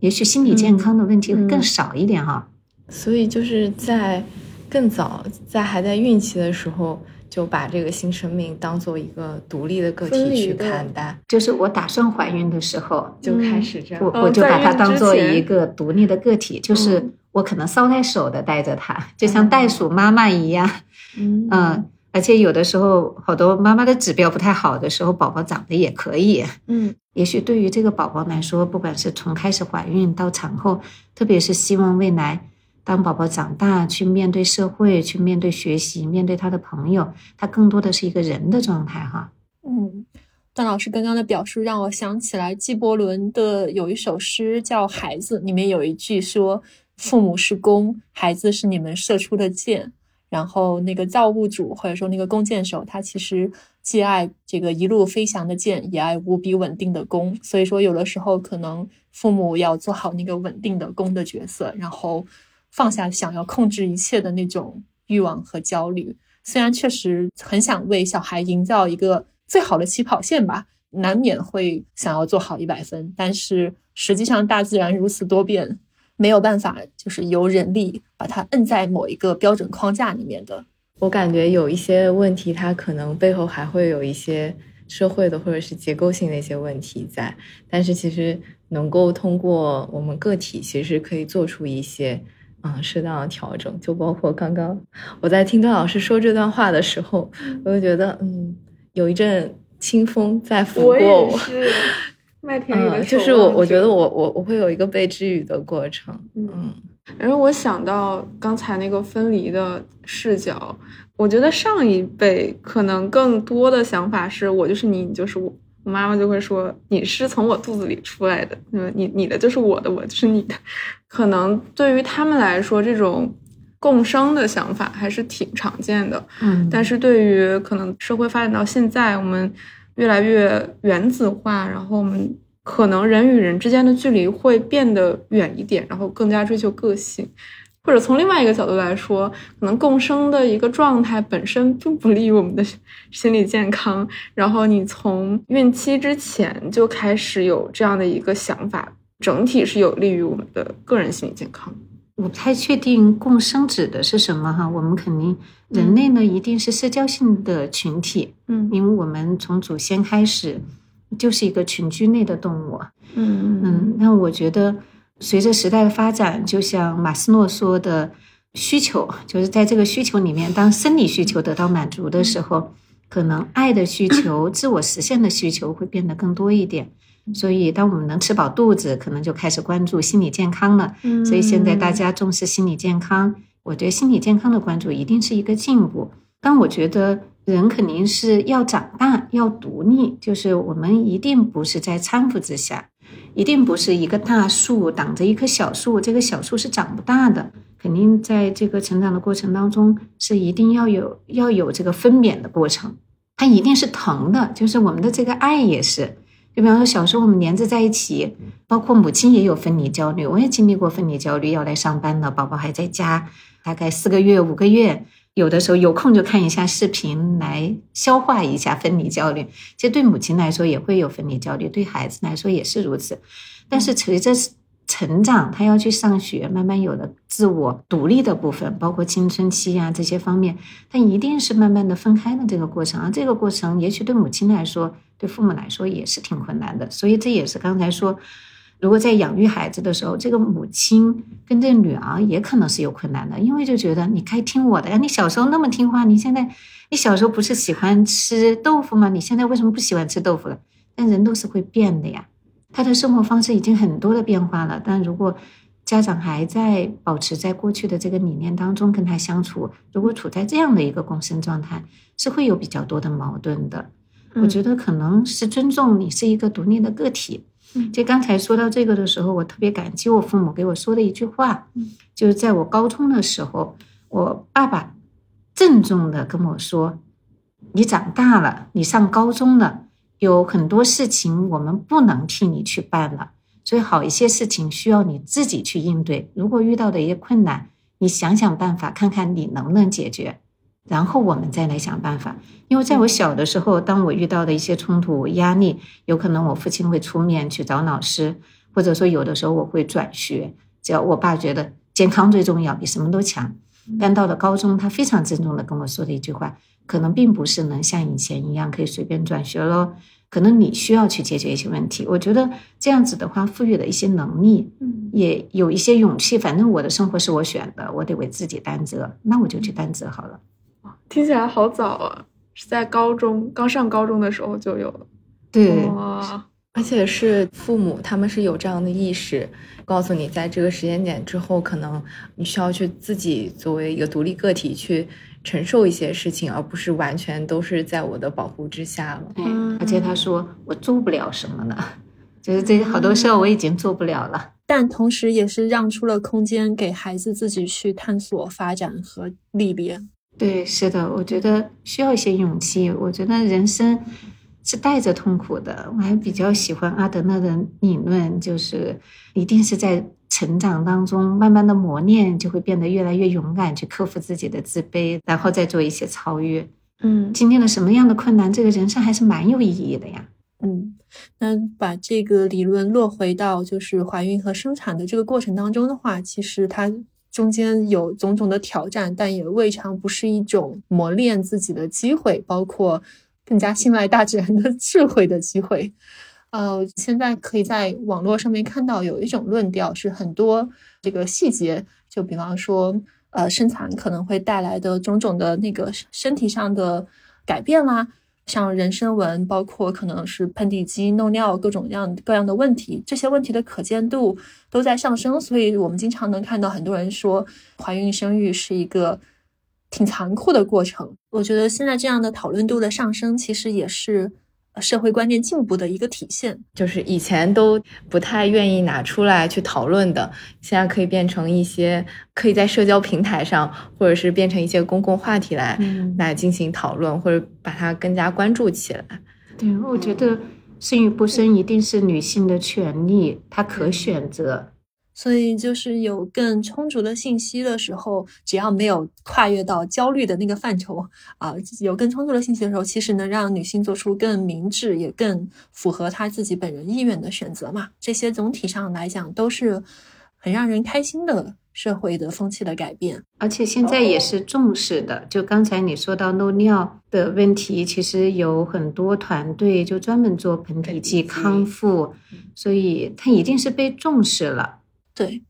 也许心理健康的问题会更少一点哈。所以就是在。更早在还在孕期的时候，就把这个新生命当做一个独立的个体去看待。就是我打算怀孕的时候就开始这样，我我就把它当做一个独立的个体，就是我可能捎带手的带着他，就像袋鼠妈妈一样。嗯，而且有的时候好多妈妈的指标不太好的时候，宝宝长得也可以。嗯，也许对于这个宝宝来说，不管是从开始怀孕到产后，特别是希望未来。当宝宝长大，去面对社会，去面对学习，面对他的朋友，他更多的是一个人的状态，哈。嗯，段老师刚刚的表述让我想起来纪伯伦的有一首诗叫《孩子》，里面有一句说：“父母是弓，孩子是你们射出的箭。”然后那个造物主或者说那个弓箭手，他其实既爱这个一路飞翔的箭，也爱无比稳定的弓。所以说，有的时候可能父母要做好那个稳定的弓的角色，然后。放下想要控制一切的那种欲望和焦虑，虽然确实很想为小孩营造一个最好的起跑线吧，难免会想要做好一百分，但是实际上大自然如此多变，没有办法就是由人力把它摁在某一个标准框架里面的。我感觉有一些问题，它可能背后还会有一些社会的或者是结构性的一些问题在，但是其实能够通过我们个体，其实可以做出一些。啊，适当的调整，就包括刚刚我在听段老师说这段话的时候，我就觉得，嗯，有一阵清风在拂过我。是麦田里的就是我，我觉得我我我会有一个被治愈的过程。嗯，然后我想到刚才那个分离的视角，我觉得上一辈可能更多的想法是我就是你，你就是我。我妈妈就会说：“你是从我肚子里出来的，嗯，你你的就是我的，我就是你的。”可能对于他们来说，这种共生的想法还是挺常见的。嗯，但是对于可能社会发展到现在，我们越来越原子化，然后我们可能人与人之间的距离会变得远一点，然后更加追求个性。或者从另外一个角度来说，可能共生的一个状态本身并不利于我们的心理健康。然后你从孕期之前就开始有这样的一个想法，整体是有利于我们的个人心理健康。我不太确定共生指的是什么哈，我们肯定人类呢一定是社交性的群体，嗯，因为我们从祖先开始就是一个群居类的动物，嗯嗯，那我觉得。随着时代的发展，就像马斯诺说的，需求就是在这个需求里面，当生理需求得到满足的时候，可能爱的需求、自我实现的需求会变得更多一点。所以，当我们能吃饱肚子，可能就开始关注心理健康了。所以现在大家重视心理健康，我觉得心理健康的关注一定是一个进步。但我觉得人肯定是要长大，要独立，就是我们一定不是在搀扶之下。一定不是一个大树挡着一棵小树，这个小树是长不大的。肯定在这个成长的过程当中，是一定要有要有这个分娩的过程，它一定是疼的。就是我们的这个爱也是，就比方说小时候我们连着在一起，包括母亲也有分离焦虑，我也经历过分离焦虑，要来上班了，宝宝还在家，大概四个月五个月。有的时候有空就看一下视频来消化一下分离焦虑，其实对母亲来说也会有分离焦虑，对孩子来说也是如此。但是随着成长，他要去上学，慢慢有了自我独立的部分，包括青春期啊这些方面，他一定是慢慢的分开的这个过程。而这个过程，也许对母亲来说，对父母来说也是挺困难的。所以这也是刚才说。如果在养育孩子的时候，这个母亲跟这女儿也可能是有困难的，因为就觉得你该听我的呀，你小时候那么听话，你现在你小时候不是喜欢吃豆腐吗？你现在为什么不喜欢吃豆腐了？但人都是会变的呀，他的生活方式已经很多的变化了。但如果家长还在保持在过去的这个理念当中跟他相处，如果处在这样的一个共生状态，是会有比较多的矛盾的。我觉得可能是尊重你是一个独立的个体。就刚才说到这个的时候，我特别感激我父母给我说的一句话，就是在我高中的时候，我爸爸郑重的跟我说：“你长大了，你上高中了，有很多事情我们不能替你去办了，所以好一些事情需要你自己去应对。如果遇到的一些困难，你想想办法，看看你能不能解决。”然后我们再来想办法，因为在我小的时候，当我遇到的一些冲突、压力，有可能我父亲会出面去找老师，或者说有的时候我会转学。只要我爸觉得健康最重要，比什么都强。但到了高中，他非常郑重的跟我说了一句话，可能并不是能像以前一样可以随便转学了，可能你需要去解决一些问题。我觉得这样子的话，赋予了一些能力，嗯，也有一些勇气。反正我的生活是我选的，我得为自己担责，那我就去担责好了。听起来好早啊，是在高中刚上高中的时候就有了。对，哇，而且是父母他们是有这样的意识，告诉你在这个时间点之后，可能你需要去自己作为一个独立个体去承受一些事情，而不是完全都是在我的保护之下了。嗯，而且他说我做不了什么呢？就是这好多事儿我已经做不了了，但同时也是让出了空间给孩子自己去探索、发展和历练。对，是的，我觉得需要一些勇气。我觉得人生是带着痛苦的。我还比较喜欢阿德勒的理论，就是一定是在成长当中慢慢的磨练，就会变得越来越勇敢，去克服自己的自卑，然后再做一些超越。嗯，经历了什么样的困难，这个人生还是蛮有意义的呀。嗯，那把这个理论落回到就是怀孕和生产的这个过程当中的话，其实它。中间有种种的挑战，但也未尝不是一种磨练自己的机会，包括更加信赖大自然的智慧的机会。呃，现在可以在网络上面看到有一种论调，是很多这个细节，就比方说，呃，生产可能会带来的种种的那个身体上的改变啦。像人参纹，包括可能是盆底肌、漏尿各种各样各样的问题，这些问题的可见度都在上升，所以我们经常能看到很多人说，怀孕生育是一个挺残酷的过程。我觉得现在这样的讨论度的上升，其实也是。社会观念进步的一个体现，就是以前都不太愿意拿出来去讨论的，现在可以变成一些可以在社交平台上，或者是变成一些公共话题来来进行讨论，或者把它更加关注起来。对，我觉得生与不生一定是女性的权利，她可选择。所以，就是有更充足的信息的时候，只要没有跨越到焦虑的那个范畴啊，有更充足的信息的时候，其实能让女性做出更明智也更符合她自己本人意愿的选择嘛。这些总体上来讲都是很让人开心的社会的风气的改变，而且现在也是重视的。就刚才你说到漏尿的问题，其实有很多团队就专门做盆底肌康复，所以它一定是被重视了。对，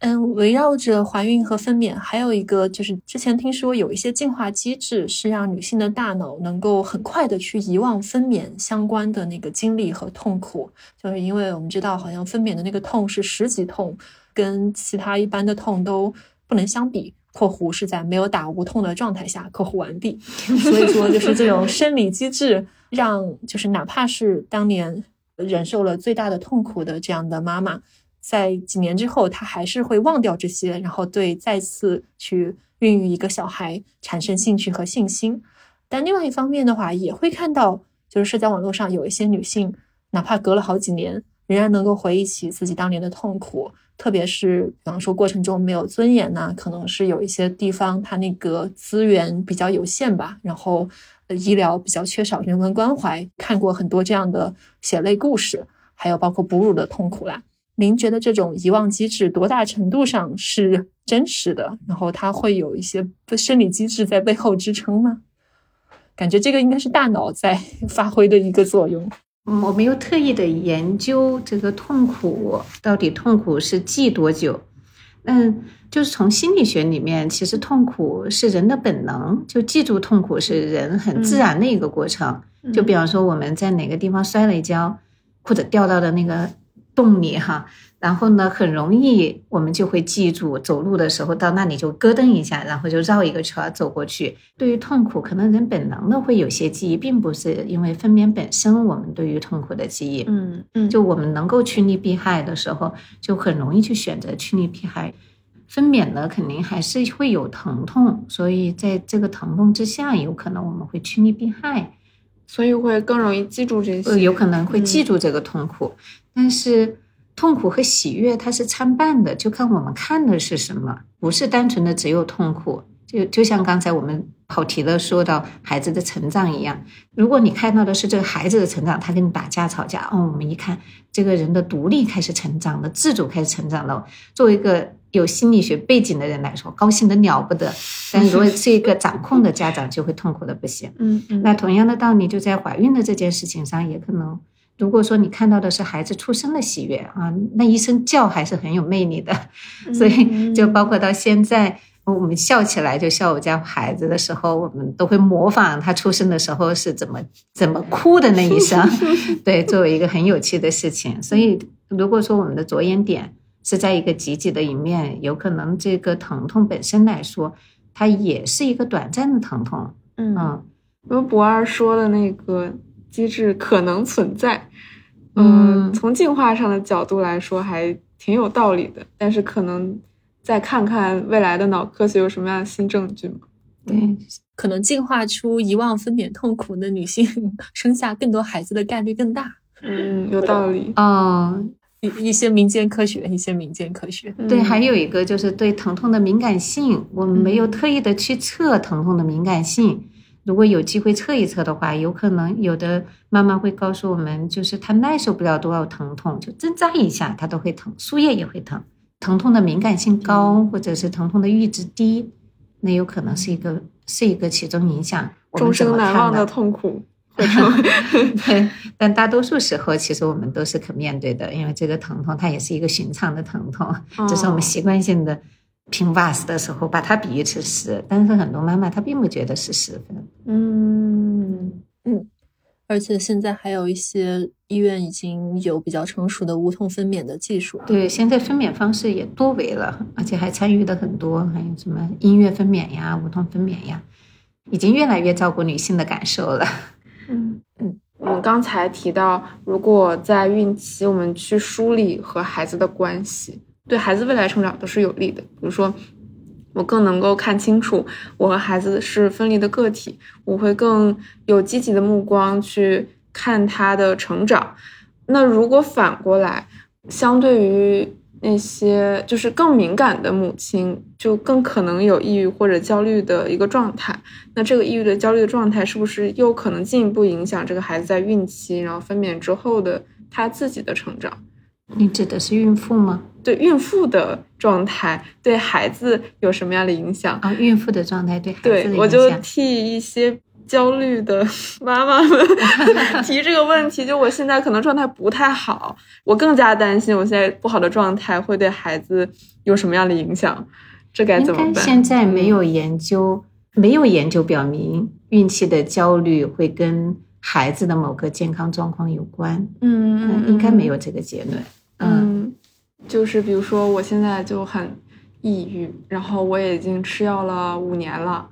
嗯，围绕着怀孕和分娩，还有一个就是之前听说有一些进化机制是让女性的大脑能够很快的去遗忘分娩相关的那个经历和痛苦，就是因为我们知道好像分娩的那个痛是十级痛，跟其他一般的痛都不能相比。括弧是在没有打无痛的状态下，括弧完毕。所以说，就是这种生理机制，让就是哪怕是当年忍受了最大的痛苦的这样的妈妈。在几年之后，他还是会忘掉这些，然后对再次去孕育一个小孩产生兴趣和信心。但另外一方面的话，也会看到，就是社交网络上有一些女性，哪怕隔了好几年，仍然能够回忆起自己当年的痛苦。特别是，比方说过程中没有尊严呐，可能是有一些地方它那个资源比较有限吧，然后医疗比较缺少人文关怀。看过很多这样的血泪故事，还有包括哺乳的痛苦啦。您觉得这种遗忘机制多大程度上是真实的？然后它会有一些生理机制在背后支撑吗？感觉这个应该是大脑在 发挥的一个作用。嗯，我没有特意的研究这个痛苦到底痛苦是记多久。嗯，就是从心理学里面，其实痛苦是人的本能，就记住痛苦是人很自然的一个过程。就比方说我们在哪个地方摔了一跤。或者掉到的那个洞里哈。然后呢，很容易我们就会记住，走路的时候到那里就咯噔一下，然后就绕一个圈走过去。对于痛苦，可能人本能的会有些记忆，并不是因为分娩本身我们对于痛苦的记忆。嗯嗯，就我们能够趋利避害的时候，就很容易去选择趋利避害。分娩呢，肯定还是会有疼痛，所以在这个疼痛之下，有可能我们会趋利避害，所以会更容易记住这些，有可能会记住这个痛苦，但是。痛苦和喜悦，它是参半的，就看我们看的是什么，不是单纯的只有痛苦。就就像刚才我们跑题了说到孩子的成长一样，如果你看到的是这个孩子的成长，他跟你打架吵架，哦，我们一看这个人的独立开始成长了，自主开始成长了。作为一个有心理学背景的人来说，高兴的了不得。但如果是一个掌控的家长，就会痛苦的不行。嗯嗯。那同样的道理，就在怀孕的这件事情上，也可能。如果说你看到的是孩子出生的喜悦啊，那一声叫还是很有魅力的。所以就包括到现在，我们笑起来就笑我家孩子的时候，我们都会模仿他出生的时候是怎么怎么哭的那一声，对，作为一个很有趣的事情。所以如果说我们的着眼点是在一个积极的一面，有可能这个疼痛本身来说，它也是一个短暂的疼痛。嗯，因为博二说的那个。机制可能存在，嗯，从进化上的角度来说还挺有道理的，但是可能再看看未来的脑科学有什么样的新证据嘛？对，可能进化出遗忘分娩痛苦的女性，生下更多孩子的概率更大。嗯，有道理。啊，一一些民间科学，一些民间科学。对，还有一个就是对疼痛的敏感性，我们没有特意的去测疼痛的敏感性。如果有机会测一测的话，有可能有的妈妈会告诉我们，就是她耐受不了多少疼痛，就针扎一下她都会疼，输液也会疼，疼痛的敏感性高，或者是疼痛的阈值低，那有可能是一个是一个其中影响。终生难忘的痛苦 对，但大多数时候其实我们都是可面对的，因为这个疼痛它也是一个寻常的疼痛，只是我们习惯性的。拼 bus 的时候，把它比喻成十，但是很多妈妈她并不觉得是十分。嗯嗯，而且现在还有一些医院已经有比较成熟的无痛分娩的技术。对，现在分娩方式也多维了，而且还参与的很多，还有什么音乐分娩呀、无痛分娩呀，已经越来越照顾女性的感受了。嗯嗯，我们刚才提到，如果在孕期我们去梳理和孩子的关系。对孩子未来成长都是有利的。比如说，我更能够看清楚我和孩子是分离的个体，我会更有积极的目光去看他的成长。那如果反过来，相对于那些就是更敏感的母亲，就更可能有抑郁或者焦虑的一个状态。那这个抑郁的焦虑的状态，是不是又可能进一步影响这个孩子在孕期，然后分娩之后的他自己的成长？你指的是孕妇吗？对孕妇的状态对孩子有什么样的影响啊？孕妇的状态对孩子的影响，我就替一些焦虑的 妈妈们 提这个问题。就我现在可能状态不太好，我更加担心我现在不好的状态会对孩子有什么样的影响，这该怎么办？现在没有研究，没有研究表明孕期的焦虑会跟孩子的某个健康状况有关。嗯，应该没有这个结论。嗯。就是比如说，我现在就很抑郁，然后我已经吃药了五年了。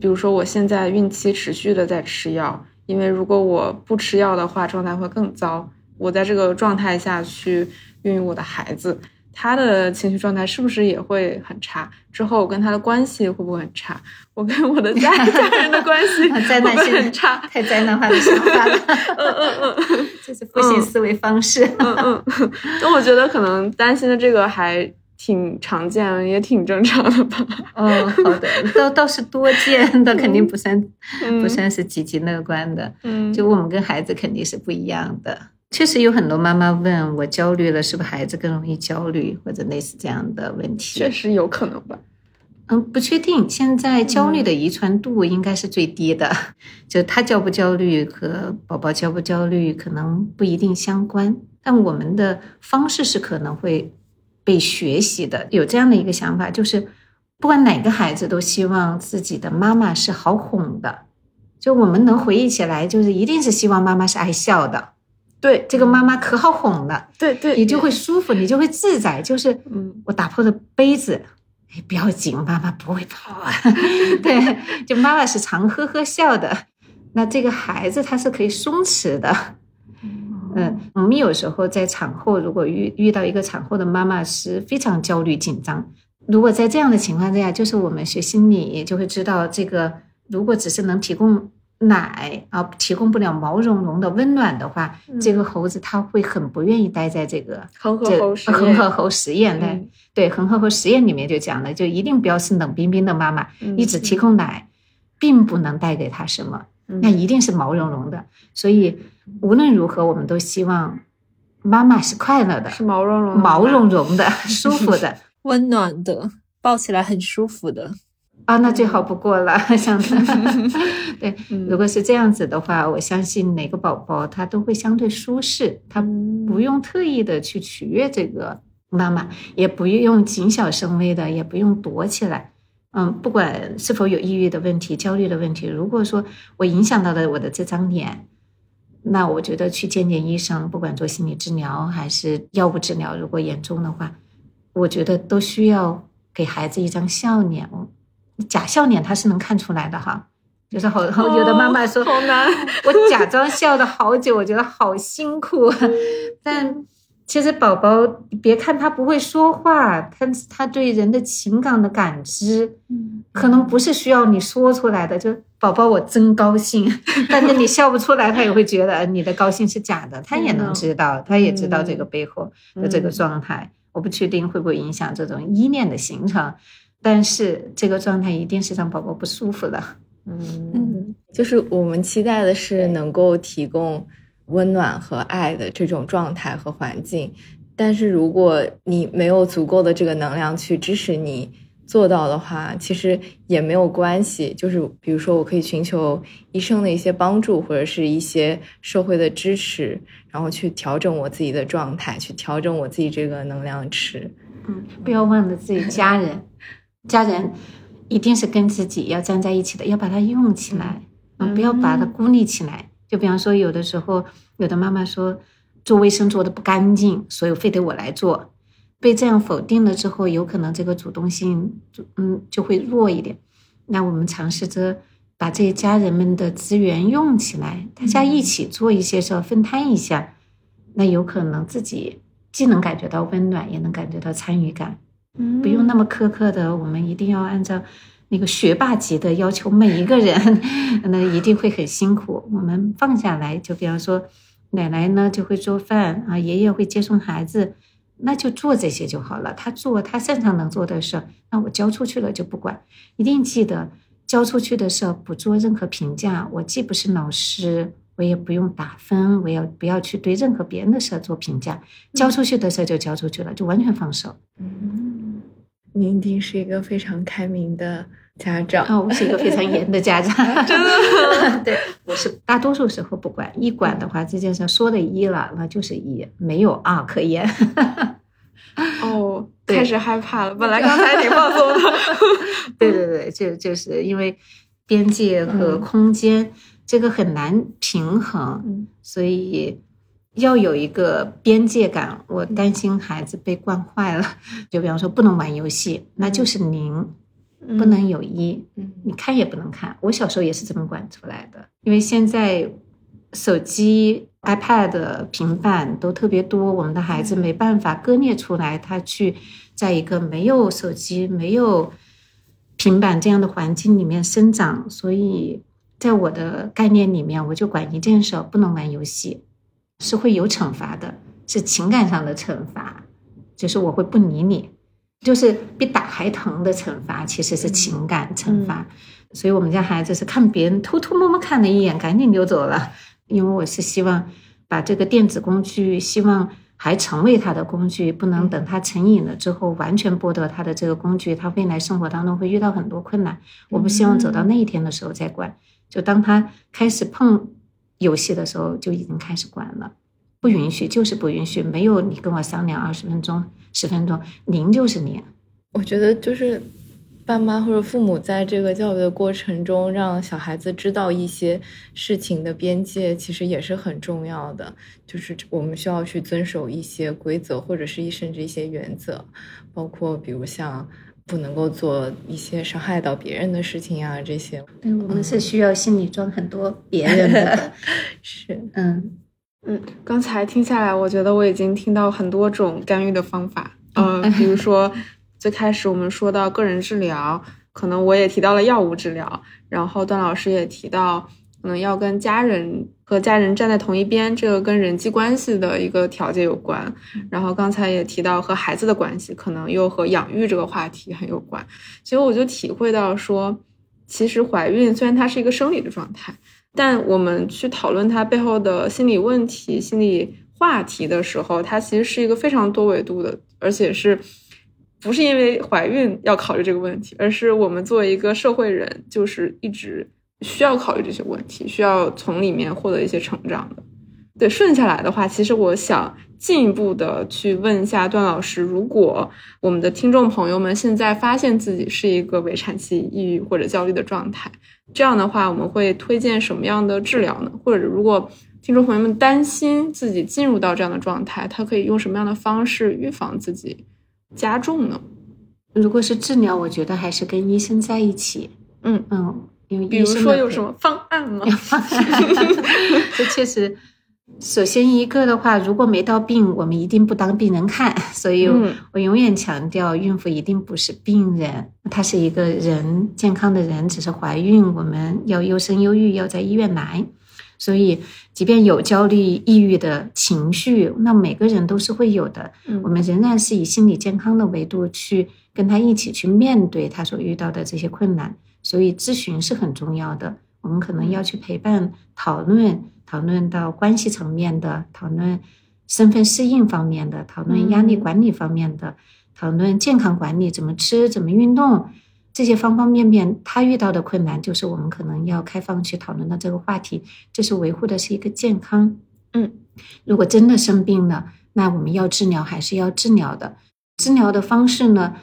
比如说，我现在孕期持续的在吃药，因为如果我不吃药的话，状态会更糟。我在这个状态下去孕育我的孩子，他的情绪状态是不是也会很差？之后我跟他的关系会不会很差？我跟我的家家 人的关系会不会很差？太灾难化的想法了。嗯 嗯嗯，这是负性思维方式。嗯嗯，那我觉得可能担心的这个还挺常见，也挺正常的吧。嗯，好的，倒倒是多见但，肯定不算不算是积极乐观的。嗯，就我们跟孩子肯定是不一样的。确实有很多妈妈问我焦虑了，是不是孩子更容易焦虑，或者类似这样的问题？确实有可能吧。嗯，不确定。现在焦虑的遗传度应该是最低的，就他焦不焦虑和宝宝焦不焦虑可能不一定相关。但我们的方式是可能会被学习的。有这样的一个想法，就是不管哪个孩子都希望自己的妈妈是好哄的。就我们能回忆起来，就是一定是希望妈妈是爱笑的。对这个妈妈可好哄了，对对，你就会舒服，你就会自在。就是嗯我打破了杯子，哎，不要紧，妈妈不会跑啊。对，就妈妈是常呵呵笑的，那这个孩子他是可以松弛的。嗯，我们有时候在产后，如果遇遇到一个产后的妈妈是非常焦虑紧张，如果在这样的情况之下，就是我们学心理就会知道，这个如果只是能提供奶啊，提供不了毛茸茸的温暖的话，这个猴子它会很不愿意待在这个恒河这猴实验恒河猴实验对恒河猴实验里面就讲了，就一定不要是冷冰冰的妈妈，嗯你只提供奶，并不能带给他什么。嗯那一定是毛茸茸的。所以无论如何，我们都希望妈妈是快乐的、是毛茸茸毛茸茸的、舒服的 温暖的，抱起来很舒服的。啊，那最好不过了。像 对，嗯如果是这样子的话，我相信每个宝宝他都会相对舒适，他嗯不用特意的去取悦这个妈妈，也不用谨小慎微的，也不用躲起来。嗯，不管是否有抑郁的问题、焦虑的问题，如果说我影响到了我的这张脸，那我觉得去见见医生，不管做心理治疗还是药物治疗，如果严重的话，我觉得都需要给孩子一张笑脸。假笑脸他是能看出来的哈，就是好有的妈妈说、哦好难。我假装笑了好久，我觉得好辛苦，但其实宝宝别看他不会说话，但是他对人的情感的感知，可能不是需要你说出来的。就宝宝，我真高兴，但是你笑不出来，他也会觉得你的高兴是假的，他也能知道，他也知道这个背后的这个状态。我不确定会不会影响这种依恋的形成，但是这个状态一定是让宝宝不舒服的。嗯，就是我们期待的是能够提供温暖和爱的这种状态和环境，但是如果你没有足够的这个能量去支持你做到的话，其实也没有关系。就是比如说，我可以寻求医生的一些帮助，或者是一些社会的支持，然后去调整我自己的状态，去调整我自己这个能量池。嗯，不要忘了自己家人，家人一定是跟自己要站在一起的，要把它用起来嗯，不要把它孤立起来。就比方说，有的时候有的妈妈说做卫生做的不干净，所以非得我来做，被这样否定了之后，有可能这个主动性就嗯就会弱一点。那我们尝试着把这些家人们的资源用起来，大家一起做一些事儿，分摊一下，那有可能自己既能感觉到温暖，也能感觉到参与感。嗯不用那么苛刻的，我们一定要按照那个学霸级的要求每一个人，那一定会很辛苦。我们放下来，就比方说，奶奶呢就会做饭啊，爷爷会接送孩子，那就做这些就好了。他做他擅长能做的事儿，那我交出去了就不管。一定记得交出去的事儿不做任何评价。我既不是老师，我也不用打分，我要不要去对任何别人的事做评价？交出去的事就交出去了，就完全放手。嗯，您一定是一个非常开明的家长。啊、我是一个非常严的家长，真的。对，我是大多数时候不管，一管的话，这件事说的一了，那就是一，没有二可言。哦，开始害怕了。本来刚才挺放松的。对对对，就就是因为边界和空间、这个很难平衡，嗯所以要有一个边界感。我担心孩子被惯坏了，就比方说不能玩游戏，那就是零，不能有一。嗯你看也不能看。我小时候也是这么管出来的，因为现在手机、iPad、平板都特别多，我们的孩子没办法割裂出来，他去在一个没有手机、没有平板这样的环境里面生长，所以在我的概念里面，我就管一件事不能玩游戏，是会有惩罚的，是情感上的惩罚，就是我会不理你。就是比打还疼的惩罚，其实是情感惩罚。所以我们家孩子是看别人偷偷摸摸看了一眼，赶紧溜走了。因为我是希望把这个电子工具，希望还成为他的工具，不能等他成瘾了之后完全剥夺他的这个工具，他未来生活当中会遇到很多困难。我不希望走到那一天的时候再管，就当他开始碰游戏的时候就已经开始管了。不允许就是不允许，没有你跟我商量二十分钟、十分钟，您就是您。我觉得就是爸妈或者父母在这个教育的过程中，让小孩子知道一些事情的边界，其实也是很重要的。就是我们需要去遵守一些规则，或者是甚至一些原则，包括比如像不能够做一些伤害到别人的事情啊，这些。嗯，我们是需要心里装很多别人的。是，嗯嗯，刚才听下来，我觉得我已经听到很多种干预的方法。嗯，比如说。最开始我们说到个人治疗，可能我也提到了药物治疗，然后段老师也提到，可能要跟家人和家人站在同一边，这个跟人际关系的一个调节有关。然后刚才也提到和孩子的关系，可能又和养育这个话题很有关。其实我就体会到说，其实怀孕虽然它是一个生理的状态，但我们去讨论它背后的心理问题、心理话题的时候，它其实是一个非常多维度的，而且是。不是因为怀孕要考虑这个问题，而是我们作为一个社会人，就是一直需要考虑这些问题，需要从里面获得一些成长的。对，顺下来的话，其实我想进一步的去问一下段老师，如果我们的听众朋友们现在发现自己是一个围产期抑郁或者焦虑的状态，这样的话，我们会推荐什么样的治疗呢？或者如果听众朋友们担心自己进入到这样的状态，他可以用什么样的方式预防自己？加重呢？如果是治疗，我觉得还是跟医生在一起。嗯嗯，比如说有什么方案吗？这 确实，首先一个的话，如果没到病，我们一定不当病人看。所以我永远强调，孕妇一定不是病人，她是一个人，健康的人，只是怀孕，我们要优生优育，要在医院来。所以，即便有焦虑、抑郁的情绪，那每个人都是会有的。我们仍然是以心理健康的维度去跟他一起去面对他所遇到的这些困难。所以，咨询是很重要的。我们可能要去陪伴、讨论，讨论到关系层面的，讨论身份适应方面的，讨论压力管理方面的，讨论健康管理，怎么吃，怎么运动。这些方方面面，他遇到的困难，就是我们可能要开放去讨论的这个话题。这是维护的是一个健康。嗯，如果真的生病了，那我们要治疗还是要治疗的。治疗的方式呢，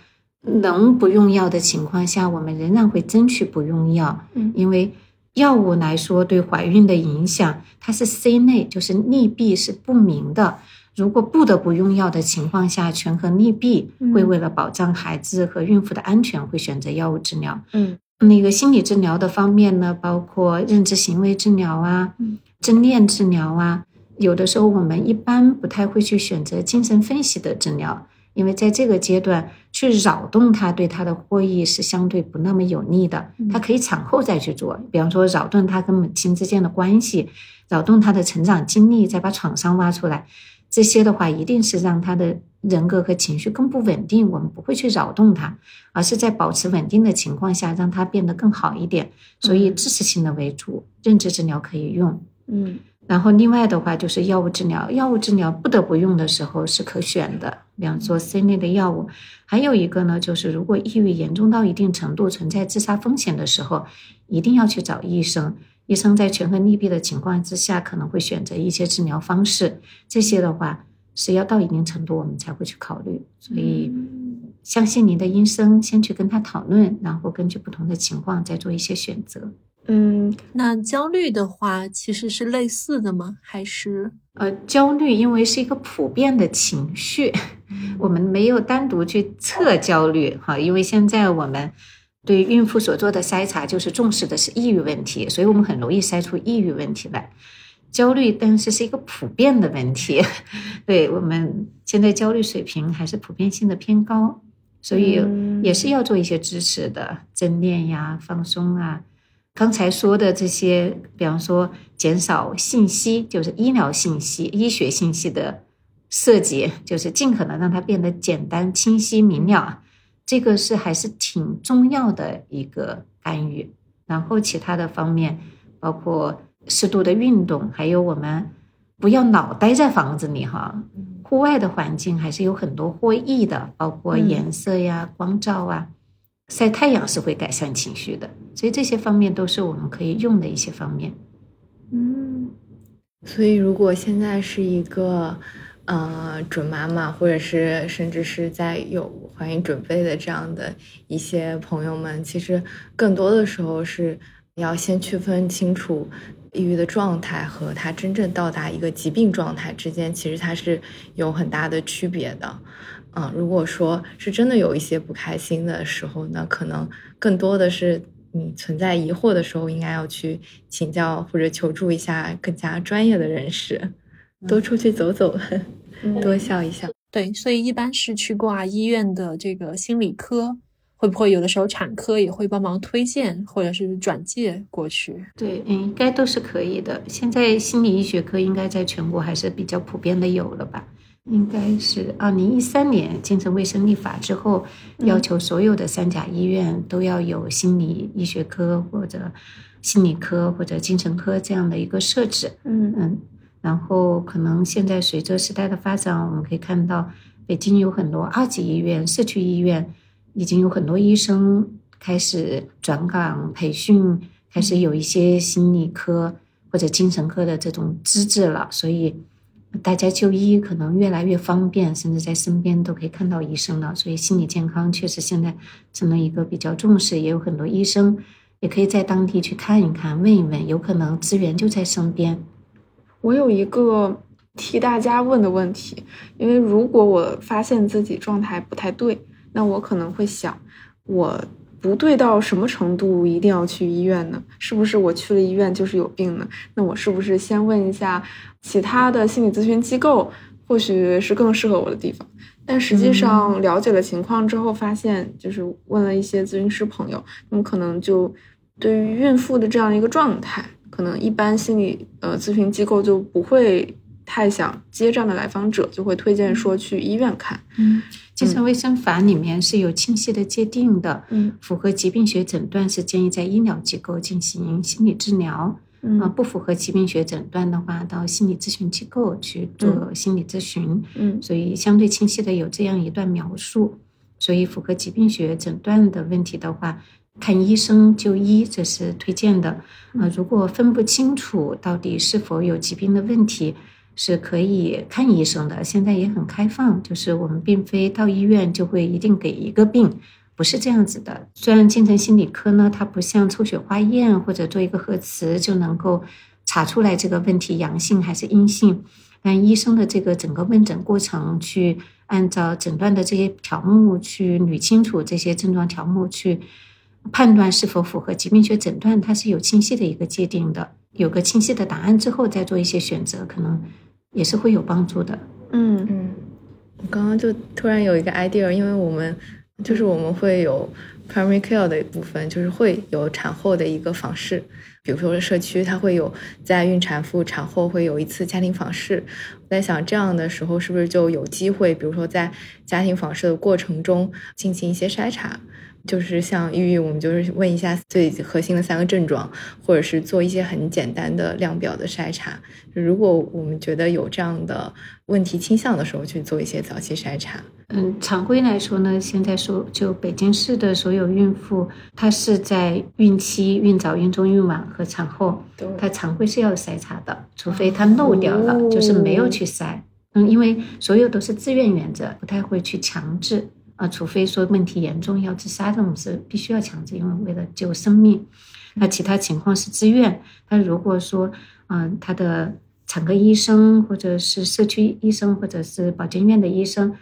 能不用药的情况下，我们仍然会争取不用药。嗯，因为药物来说对怀孕的影响，它是 C 类，就是利弊是不明的。如果不得不用药的情况下，权衡利弊，会为了保障孩子和孕妇的安全，会选择药物治疗。嗯，那个心理治疗的方面呢，包括认知行为治疗啊，嗯正念治疗啊。有的时候我们一般不太会去选择精神分析的治疗，因为在这个阶段去扰动他对他的获益是相对不那么有利的。他可以产后再去做，比方说扰动他跟母亲之间的关系，扰动他的成长经历，再把创伤挖出来。这些的话，一定是让他的人格和情绪更不稳定。我们不会去扰动他，而是在保持稳定的情况下，让他变得更好一点。所以，支持性的为主，认知治疗可以用。嗯，然后另外的话就是药物治疗，药物治疗不得不用的时候是可选的，比方说 C 类的药物。还有一个呢，就是如果抑郁严重到一定程度，存在自杀风险的时候，一定要去找医生。医生在权衡利弊的情况之下，可能会选择一些治疗方式。这些的话是要到一定程度，我们才会去考虑。所以，相信您的医生，先去跟他讨论，然后根据不同的情况再做一些选择。嗯，那焦虑的话，其实是类似的吗？还是呃，焦虑因为是一个普遍的情绪，我们没有单独去测焦虑哈，因为现在我们。对孕妇所做的筛查，就是重视的是抑郁问题，所以我们很容易筛出抑郁问题来。焦虑，但是是一个普遍的问题，对我们现在焦虑水平还是普遍性的偏高，所以也是要做一些支持的，正念呀、放松啊。刚才说的这些，比方说减少信息，就是医疗信息、医学信息的设计，就是尽可能让它变得简单、清晰、明了。这个是还是挺重要的一个干预，然后其他的方面包括适度的运动，还有我们不要老待在房子里哈，户外的环境还是有很多获益的，包括颜色呀、光照啊，晒太阳是会改善情绪的，所以这些方面都是我们可以用的一些方面。嗯，所以如果现在是一个。呃，准妈妈，或者是甚至是在有怀孕准备的这样的一些朋友们，其实更多的时候是你要先区分清楚抑郁的状态和他真正到达一个疾病状态之间，其实它是有很大的区别的。嗯，如果说是真的有一些不开心的时候呢，可能更多的是你存在疑惑的时候，应该要去请教或者求助一下更加专业的人士。多出去走走，多笑一笑。对，所以一般是去挂医院的这个心理科，会不会有的时候产科也会帮忙推荐或者是转介过去？对，嗯，应该都是可以的。现在心理医学科应该在全国还是比较普遍的有了吧？应该是二零一三年精神卫生立法之后，要求所有的三甲医院都要有心理医学科或者心理科或者精神科这样的一个设置。嗯嗯。然后，可能现在随着时代的发展，我们可以看到，北京有很多二级医院、社区医院，已经有很多医生开始转岗培训，开始有一些心理科或者精神科的这种资质了。所以，大家就医可能越来越方便，甚至在身边都可以看到医生了。所以，心理健康确实现在成了一个比较重视，也有很多医生也可以在当地去看一看、问一问，有可能资源就在身边。我有一个替大家问的问题，因为如果我发现自己状态不太对，那我可能会想，我不对到什么程度一定要去医院呢？是不是我去了医院就是有病呢？那我是不是先问一下其他的心理咨询机构，或许是更适合我的地方？但实际上了解了情况之后，发现就是问了一些咨询师朋友，他们可能就对于孕妇的这样一个状态。可能一般心理呃咨询机构就不会太想接这样的来访者，就会推荐说去医院看。嗯，精神卫生法里面是有清晰的界定的。嗯，符合疾病学诊断是建议在医疗机构进行心理治疗。嗯，啊，不符合疾病学诊断的话，到心理咨询机构去做心理咨询。嗯，所以相对清晰的有这样一段描述。所以符合疾病学诊断的问题的话。看医生就医，这是推荐的。呃，如果分不清楚到底是否有疾病的问题，是可以看医生的。现在也很开放，就是我们并非到医院就会一定给一个病，不是这样子的。虽然精神心理科呢，它不像抽血化验或者做一个核磁就能够查出来这个问题阳性还是阴性，但医生的这个整个问诊过程，去按照诊断的这些条目去捋清楚这些症状条目去。判断是否符合疾病学诊断，它是有清晰的一个界定的，有个清晰的答案之后再做一些选择，可能也是会有帮助的。嗯嗯，我刚刚就突然有一个 idea，因为我们就是我们会有 primary care 的一部分，就是会有产后的一个访视，比如说社区它会有在孕产妇产后会有一次家庭访视，我在想这样的时候是不是就有机会，比如说在家庭访视的过程中进行一些筛查。就是像抑郁，我们就是问一下最核心的三个症状，或者是做一些很简单的量表的筛查。如果我们觉得有这样的问题倾向的时候，去做一些早期筛查。嗯，常规来说呢，现在说就北京市的所有孕妇，她是在孕期、孕早、孕中、孕晚和产后，她常规是要筛查的，除非她漏掉了，就是没有去筛。嗯，因为所有都是自愿原则，不太会去强制。啊，除非说问题严重要自杀这种是必须要强制，因为为了救生命。那其他情况是自愿。那如果说，嗯，他的产科医生或者是社区医生或者是保健院的医生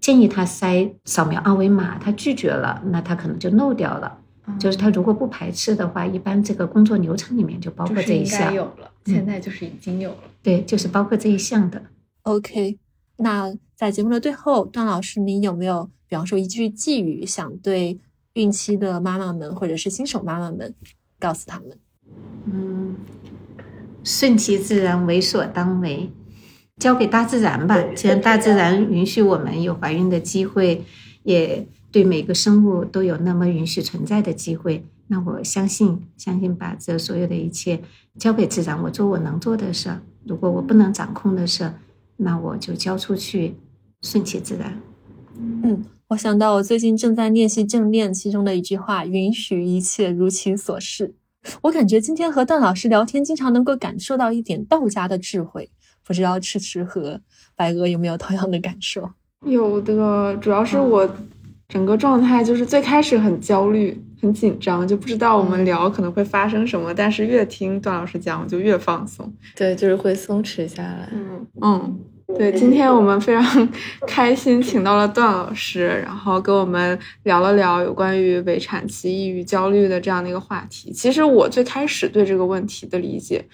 建议他筛扫描二维码，他拒绝了，那他可能就漏掉了。就是他如果不排斥的话，一般这个工作流程里面就包括这一项。有了，现在就是已经有了。对，就是包括这一项的。OK，那在节目的最后，段老师，你有没有？比方说一句寄语，想对孕期的妈妈们或者是新手妈妈们告诉他们：嗯，顺其自然，为所当为，交给大自然吧。既然大自然允许我们有怀孕的。机会，也对每个生物都有那么允许存在的。机会，那我相信，相信把这所有的。一切交给自然，我做我能做的。事儿。如果我不能掌控的。事，那我就交出去，顺其自然。嗯。我想到我最近正在练习正念，其中的一句话：“允许一切如其所是。”我感觉今天和段老师聊天，经常能够感受到一点道家的智慧。不知道迟迟和白鹅有没有同样的感受？有的，主要是我整个状态就是最开始很焦虑、很紧张，就不知道我们聊可能会发生什么。但是越听段老师讲，我就越放松。对，就是会松弛下来。嗯嗯，对，今天我们非常 开心，请到了段老师，然后跟我们聊了聊有关于围产期抑郁、焦虑的这样的一个话题。其实我最开始对这个问题的理解，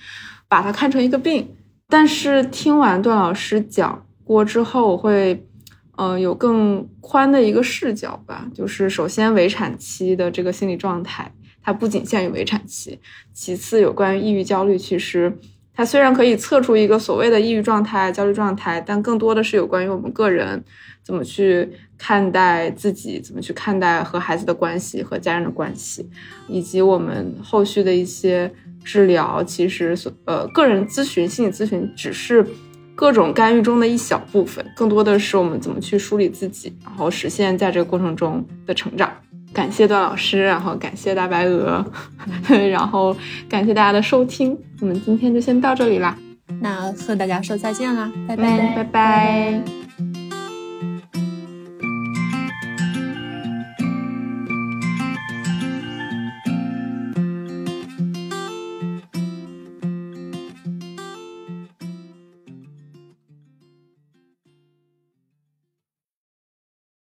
把它看成一个病，但是听完段老师讲过之后，我会。嗯，有更宽的一个视角吧。就是首先，围产期的这个心理状态，它不仅限于围产期。其次，有关于抑郁、焦虑，其实它虽然可以测出一个所谓的抑郁状态、焦虑状态，但更多的是有关于我们个人怎么去看待自己，怎么去看待和孩子的关系、和家人的关系，以及我们后续的一些治疗。其实，所呃，个人咨询、心理咨询只是。各种干预中的一小部分，更多的是我们怎么去梳理自己，然后实现在这个过程中的成长。感谢段老师，然后感谢大白鹅，然后感谢大家的收听。我们今天就先到这里啦，那和大家说再见啦，拜拜，拜拜。